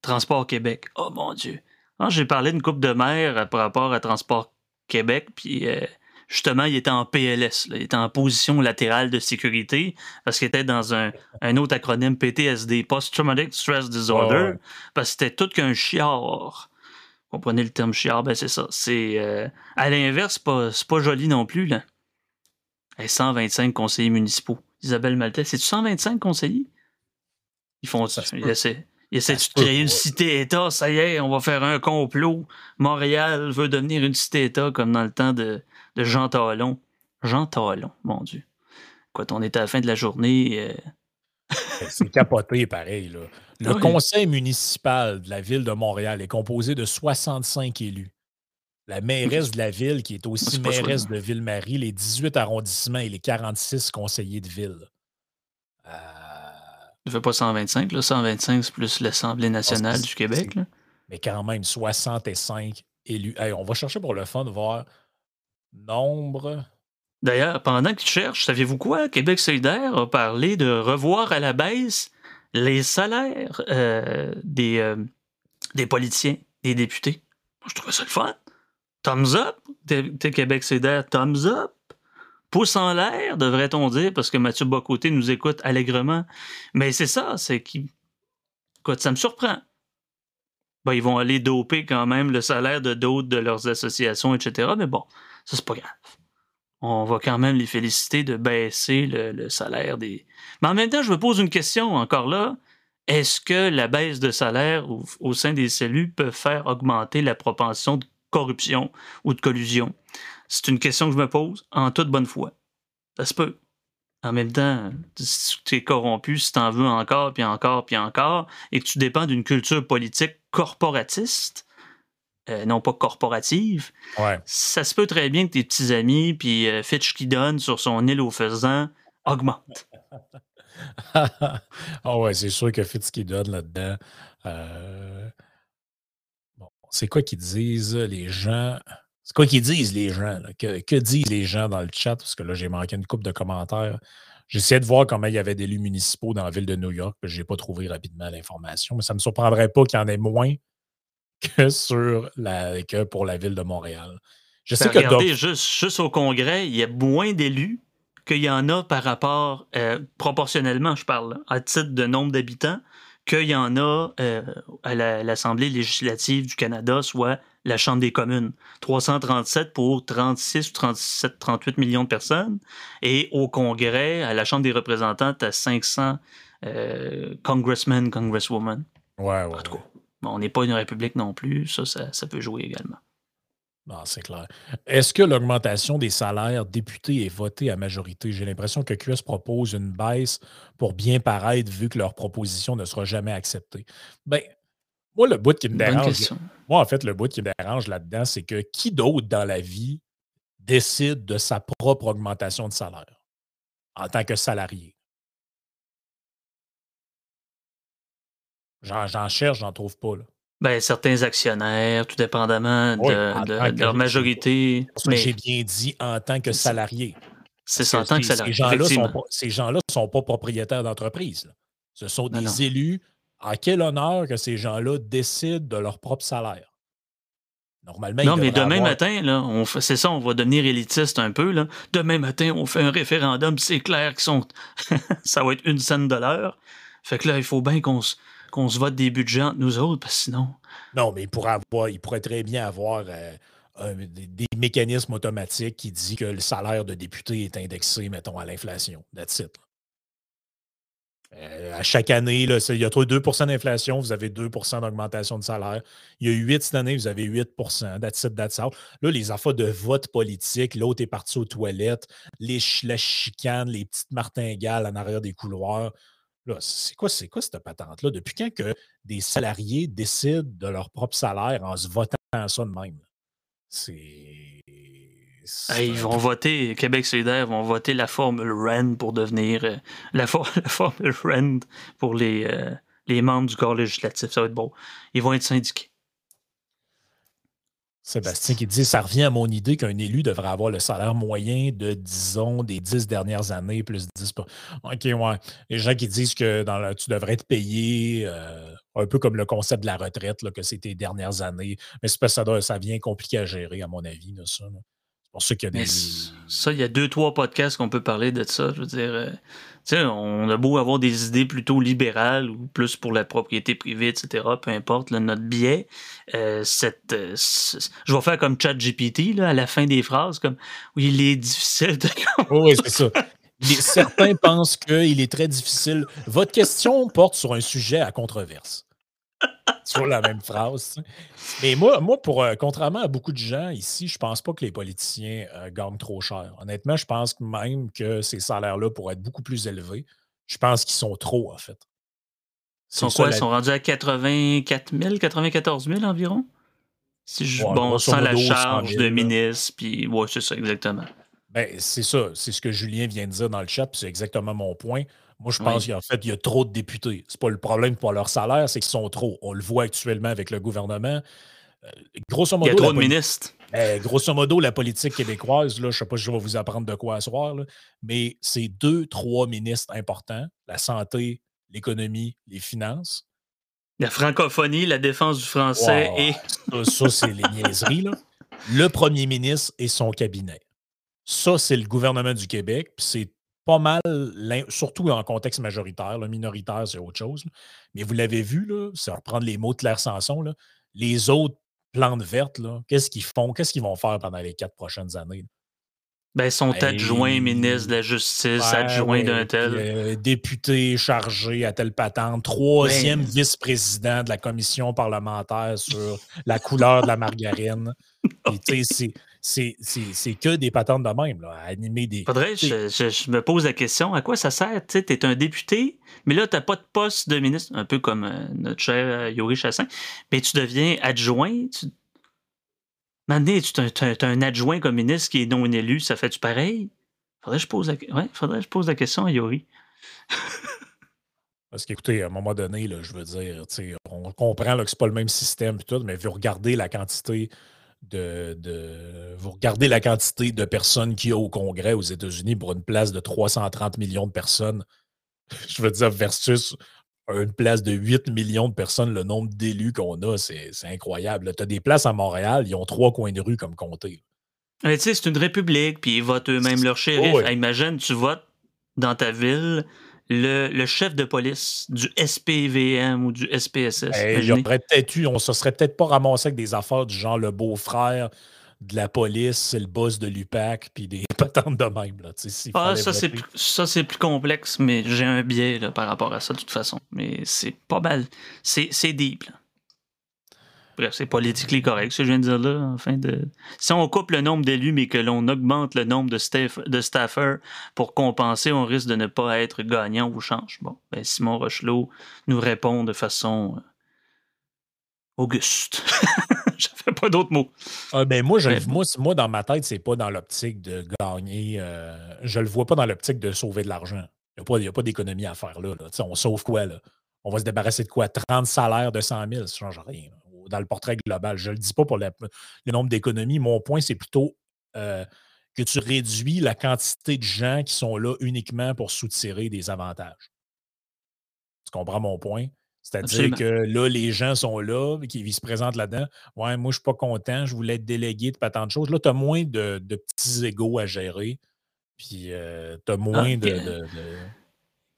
Transport Québec. Oh mon Dieu. Ah, j'ai parlé d'une coupe de maire par rapport à Transport Québec, puis euh, justement, il était en PLS, il était en position latérale de sécurité parce qu'il était dans un, autre acronyme PTSD, Post-Traumatic Stress Disorder, parce que c'était tout qu'un chiard. Vous comprenez le terme chiard? Ben c'est ça. C'est euh, à l'inverse, c'est pas, pas joli non plus. Là. 125 conseillers municipaux. Isabelle Maltais, c'est-tu 125 conseillers? Ils font ça. Ils essaient, de créer une cité-État? Ça y est, on va faire un complot. Montréal veut devenir une cité-État comme dans le temps de, Jean Talon. Jean Talon, mon Dieu. Quand on est à la fin de la journée. Euh, ben, c'est capoté [LAUGHS] pareil. Là. Le conseil municipal de la ville de Montréal est composé de 65 élus la mairesse de la ville, qui est aussi mairesse de Ville-Marie, les 18 arrondissements et les 46 conseillers de ville. Euh... Ne fait pas 125, là. 125, c'est plus l'Assemblée nationale du Québec. Mais quand même, 65 élus. on va chercher pour le fun de voir nombre. D'ailleurs, pendant que tu cherches, saviez-vous quoi? Québec solidaire a parlé de revoir à la baisse les salaires euh, des, euh, des politiciens, des députés, je trouvais ça le fun. Thumbs up? Québec d'air, thumbs up? Pouce en l'air, devrait-on dire, parce que Mathieu Bocoté nous écoute allègrement. Mais c'est ça, c'est qui. Écoute, ça me surprend. Ben, ils vont aller doper quand même le salaire de d'autres de leurs associations, etc. Mais bon, ça, c'est pas grave. On va quand même les féliciter de baisser le, salaire des. Mais en même temps, je me pose une question encore là. Est-ce que la baisse de salaire au, au sein des cellules peut faire augmenter la propension de corruption ou de collusion? C'est une question que je me pose en toute bonne foi. Ça se peut. En même temps, si tu es corrompu, si tu en veux encore, puis encore, puis encore, et que tu dépends d'une culture politique corporatiste, euh, non pas corporative, ça se peut très bien que tes petits amis, puis euh, Fitch qui donne sur son île au faisant, augmentent. [LAUGHS] ah ouais, c'est sûr que Fitch qui donne là-dedans. Euh, c'est quoi qu'ils disent, les gens? C'est quoi qu'ils disent, les gens? Que, disent les gens dans le chat? Parce que là, j'ai manqué une coupe de commentaires. J'essayais de voir comment il y avait des élus municipaux dans la ville de New York. Je n'ai pas trouvé rapidement l'information, mais ça ne me surprendrait pas qu'il y en ait moins [LAUGHS] que, sur la, que pour la ville de Montréal. Je sais ben, que regardez, juste, juste, au Congrès, il y a moins d'élus qu'il y en a par rapport, euh, proportionnellement, je parle, à titre de nombre d'habitants, qu'il y en a euh, à l'Assemblée législative du Canada, soit la Chambre des communes. 337 pour 36 ou 37, 38 millions de personnes. Et au Congrès, à la Chambre des représentants, tu as 500 euh, congressmen, congresswomen. Ouais, ouais. on n'est pas une république non plus. Ça, ça, peut jouer également. Non, c'est clair. Est-ce que l'augmentation des salaires députés est votée à majorité? J'ai l'impression que QS propose une baisse pour bien paraître vu que leur proposition ne sera jamais acceptée. Bien, moi, le bout qui me dérange. Moi, en fait, le bout qui me dérange là-dedans, c'est que qui d'autre dans la vie décide de sa propre augmentation de salaire en tant que salarié? J'en cherche, j'en trouve pas. Là. Ben, certains actionnaires, tout dépendamment de, leur majorité. Mais... J'ai bien dit en tant que salarié. C'est ça, en tant que salarié. Ces gens-là ne sont, pas propriétaires d'entreprise. Ce sont des élus à quel honneur que ces gens-là décident de leur propre salaire? Normalement, non, mais demain matin, là, on c'est ça, on va devenir élitiste un peu. Là. Demain matin, on fait un référendum, c'est clair que sont... [LAUGHS] ça va être une scène de l'heure. Fait que là, il faut bien qu'on se, qu'on se vote des budgets entre nous autres, parce que sinon. Non, mais il pourrait, avoir, il pourrait très bien avoir euh, des, mécanismes automatiques qui disent que le salaire de député est indexé, mettons, à l'inflation. That's. Euh, à chaque année, là, il y a 2% d'inflation, vous avez 2% d'augmentation de salaire. Il y a 8 cette année, vous avez 8 That's it, that's. Là, les affaires de vote politique, l'autre est parti aux toilettes, les, la chicane, les petites martingales en arrière des couloirs. Là, c'est quoi, c'est quoi cette patente-là? Depuis quand que des salariés décident de leur propre salaire en se votant ça de même? C'est ils vont voter, Québec solidaire vont voter la formule REN pour devenir euh, [LAUGHS] la, formule REN pour les, euh, les membres du corps législatif. Ça va être beau. Ils vont être syndiqués. Sébastien qui dit Ça revient à mon idée qu'un élu devrait avoir le salaire moyen de, disons, des dix dernières années, plus 10 OK, ouais. Les gens qui disent que dans tu devrais être payé euh, un peu comme le concept de la retraite, là, que c'est tes dernières années. Mais c'est ça, ça vient compliqué à gérer, à mon avis, là, ça pour ça qu'il y a des. ça, il y a deux, trois podcasts qu'on peut parler de ça. Je veux dire, euh, on a beau avoir des idées plutôt libérales ou plus pour la propriété privée, etc. Peu importe notre biais. Euh, euh, je vais faire comme ChatGPT à la fin des phrases, comme oui, il est difficile de. oui, c'est ça. certains pensent qu'il est très difficile. Votre question porte sur un sujet à controverse sur la même phrase. Mais moi, moi pour, euh, contrairement à beaucoup de gens ici, je pense pas que les politiciens euh, gagnent trop cher. Honnêtement, je pense même que ces salaires-là pourraient être beaucoup plus élevés. Je pense qu'ils sont trop, en fait. Ils sont quoi? Ils sont rendus à 84 000, 94 000 environ? Si je, bon, sans la charge de ministre, puis ouais, c'est ça, exactement. Ben, c'est ça. C'est ce que Julien vient de dire dans le chat, puis c'est exactement mon point. Moi, je pense qu'en fait, il y a trop de députés. C'est pas le problème pour leur salaire, c'est qu'ils sont trop. On le voit actuellement avec le gouvernement. Euh, grosso modo, il y a trop de ministres. Eh, grosso modo, la politique québécoise, là, je ne sais pas si je vais vous apprendre de quoi asseoir, mais c'est deux, trois ministres importants la santé, l'économie, les finances. La francophonie, la défense du français et. Ça, c'est les niaiseries, là. Le premier ministre et son cabinet. Ça, c'est le gouvernement du Québec. Puis c'est pas mal, surtout en contexte majoritaire. Minoritaire, c'est autre chose. Mais vous l'avez vu, là, c'est reprendre les mots de Claire Sanson. Là, les autres plantes vertes, qu'est-ce qu'ils font? Qu'est-ce qu'ils vont faire pendant les quatre prochaines années? Ben, sont adjoints ministre de la Justice, adjoint d'un tel. Euh, député chargé à telle patente, troisième vice-président de la commission parlementaire sur la couleur de la margarine. [LAUGHS] c'est que des patentes de même, là, à animer des. Faudrait, je, je, me pose la question, à quoi ça sert? Tu es un député, mais là, tu n'as pas de poste de ministre, un peu comme euh, notre cher euh, Yuri Chassin, mais tu deviens adjoint, tu Maintenant, tu as, un adjoint comme ministre qui est non élu, ça fait-tu pareil? Faudrait que je pose la, ouais, faudrait que je pose la question à Yori. Parce qu'écoutez, à un moment donné, là, je veux dire, on comprend que ce n'est pas le même système, tout, mais vous regardez la quantité de, de, Vous regardez la quantité de personnes qu'il y a au Congrès aux États-Unis pour une place de 330 millions de personnes. [LAUGHS] Je veux dire, versus une place de 8 millions de personnes, le nombre d'élus qu'on a, c'est incroyable. Tu as des places à Montréal, ils ont trois coins de rue comme comté. Tu sais, c'est une république, puis ils votent eux-mêmes leur shérif. imagine, tu votes dans ta ville le, chef de police du SPVM ou du SPSS. Ben, il peut-être eu, on se serait peut-être pas ramassé avec des affaires du genre le beau-frère de la police, c'est le boss de l'UPAC, puis des [LAUGHS] patentes de même. Là, ah, ça, c'est plus, ça, c'est plus complexe, mais j'ai un biais là, par rapport à ça, de toute façon. Mais c'est pas mal. C'est, c'est deep. Bref, c'est politiquement correct, ce que je viens de dire là. de... Si on coupe le nombre d'élus, mais que l'on augmente le nombre de, staff, de staffers pour compenser, on risque de ne pas être gagnant ou change. Bon, ben, Simon Rochelot nous répond de façon euh, auguste. [LAUGHS] je fais pas d'autres mots. Ah, ben moi, je, moi, moi, dans ma tête, c'est pas dans l'optique de gagner. Euh, je le vois pas dans l'optique de sauver de l'argent. Il n'y a pas, d'économie à faire là. On sauve quoi? Là? On va se débarrasser de quoi? 30 salaires de 100 000, ça ne change rien. Dans le portrait global. Je ne le dis pas pour le nombre d'économies. Mon point, c'est plutôt euh, que tu réduis la quantité de gens qui sont là uniquement pour soutirer des avantages. Tu comprends mon point? C'est-à-dire que là, les gens sont là, qui, se présentent là-dedans. Ouais, moi, je ne suis pas content, je voulais être délégué de pas tant de choses. Là, tu as moins de, petits égaux à gérer. Puis euh, tu as ah, moins de,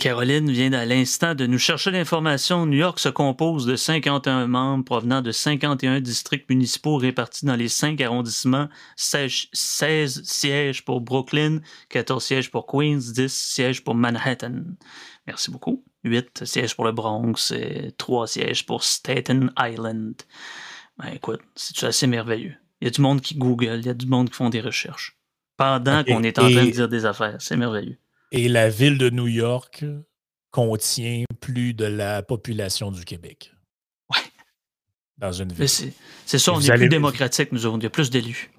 Caroline vient à l'instant de nous chercher l'information. New York se compose de 51 membres provenant de 51 districts municipaux répartis dans les 5 arrondissements, 16, 16 sièges pour Brooklyn, 14 sièges pour Queens, 10 sièges pour Manhattan. Merci beaucoup. 8 sièges pour le Bronx et 3 sièges pour Staten Island. Ben, écoute, c'est assez merveilleux. Il y a du monde qui Google, il y a du monde qui font des recherches. Pendant qu'on est en train de dire des affaires. C'est merveilleux. Et la ville de New York contient plus de la population du Québec. Ouais. Dans une ville. C'est ça, on est plus démocratique, nous avons. Il y a plus d'élus.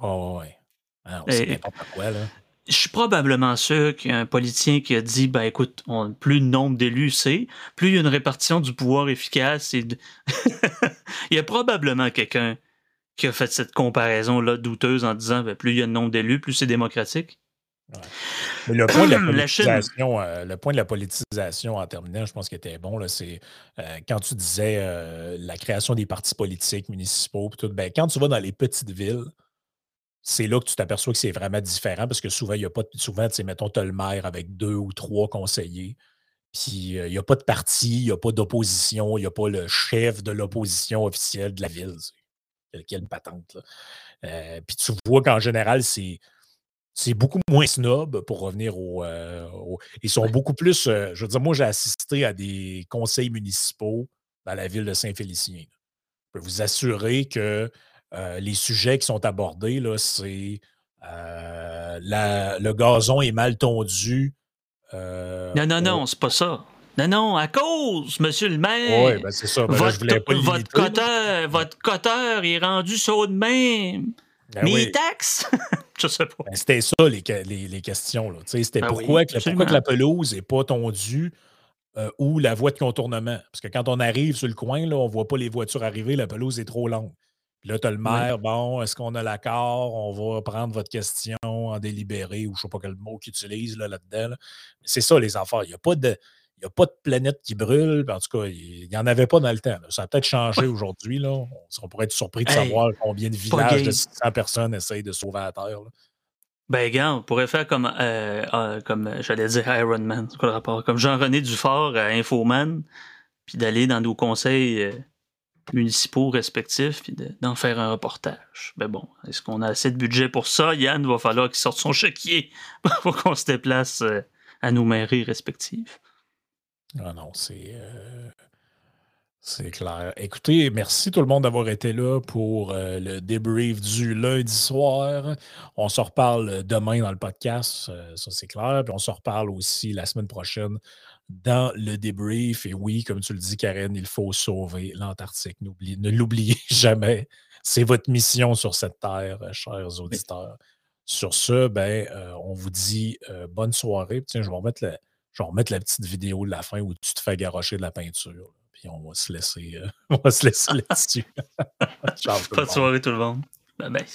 Oh, ouais. Ah, c'est n'importe quoi, là je suis probablement sûr qu'il y a un politicien qui a dit ben écoute, plus le nombre d'élus c'est, plus il y a une répartition du pouvoir efficace. [LAUGHS] il y a probablement quelqu'un qui a fait cette comparaison-là douteuse en disant ben, plus il y a de nombre d'élus, plus c'est démocratique. Le, point de la [CLEARS THROAT] politisation, euh, le point de la politisation en terminant, je pense qu'il était bon, c'est euh, quand tu disais euh, la création des partis politiques municipaux, tout, ben, quand tu vas dans les petites villes, c'est là que tu t'aperçois que c'est vraiment différent parce que souvent, il n'y a pas de, souvent, tu sais, mettons, tu as le maire avec deux ou trois conseillers, puis il n'y a pas de parti, il n'y a pas d'opposition, il n'y a pas le chef de l'opposition officielle de la ville. Quelle patente. Puis tu vois qu'en général, c'est. C'est beaucoup moins snob pour revenir au. Euh, ils sont beaucoup plus. je veux dire, moi, j'ai assisté à des conseils municipaux dans la ville de Saint-Félicien. Je peux vous assurer que euh, les sujets qui sont abordés, c'est euh, le gazon est mal tondu. Euh, non, non, non, c'est pas ça. Non, non, à cause, monsieur le maire. Oui, ben c'est ça. Ben votre, votre, coteur, votre coteur est rendu saut de même. Ben Mais il taxe? Je sais pas. Ben, c'était ça les, les, questions. C'était pourquoi, que, pourquoi que la pelouse n'est pas tondue ou la voie de contournement? Parce que quand on arrive sur le coin, là, on ne voit pas les voitures arriver, la pelouse est trop longue. Puis là, tu as le maire, bon, est-ce qu'on a l'accord? On va prendre votre question en délibéré ou je ne sais pas quel mot qu'il utilise là, là-dedans. C'est ça, les affaires. Il n'y a pas de. N'y a pas de planète qui brûle. En tout cas, il n'y en avait pas dans le temps. Ça a peut-être changé aujourd'hui. On, on, pourrait être surpris de savoir combien de villages de 600 personnes essayent de sauver la Terre. Ben, gars, on pourrait faire comme, euh, euh, comme j'allais dire Iron Man, quoi le rapport? Comme Jean-René Dufort à Infoman, puis d'aller dans nos conseils euh, municipaux respectifs, puis d'en faire un reportage. Ben bon, est-ce qu'on a assez de budget pour ça? Yann, il va falloir qu'il sorte son [LAUGHS] chéquier pour qu'on se déplace à nos mairies respectives. Ah non, c'est. C'est clair. Écoutez, merci tout le monde d'avoir été là pour euh, le débrief du lundi soir. On se reparle demain dans le podcast, euh, ça c'est clair. Puis on se reparle aussi la semaine prochaine dans le débrief. Et oui, comme tu le dis, Karen, il faut sauver l'Antarctique. Ne l'oubliez [LAUGHS] jamais. C'est votre mission sur cette terre, chers auditeurs. Sur ce, ben, euh, on vous dit bonne soirée. Tiens, je vais, remettre la, je vais remettre la petite vidéo de la fin où tu te fais garocher de la peinture on va se laisser, euh, [LAUGHS] on va se laisser là-dessus. [LAUGHS] Pas de soirée tout le monde. Bye bye.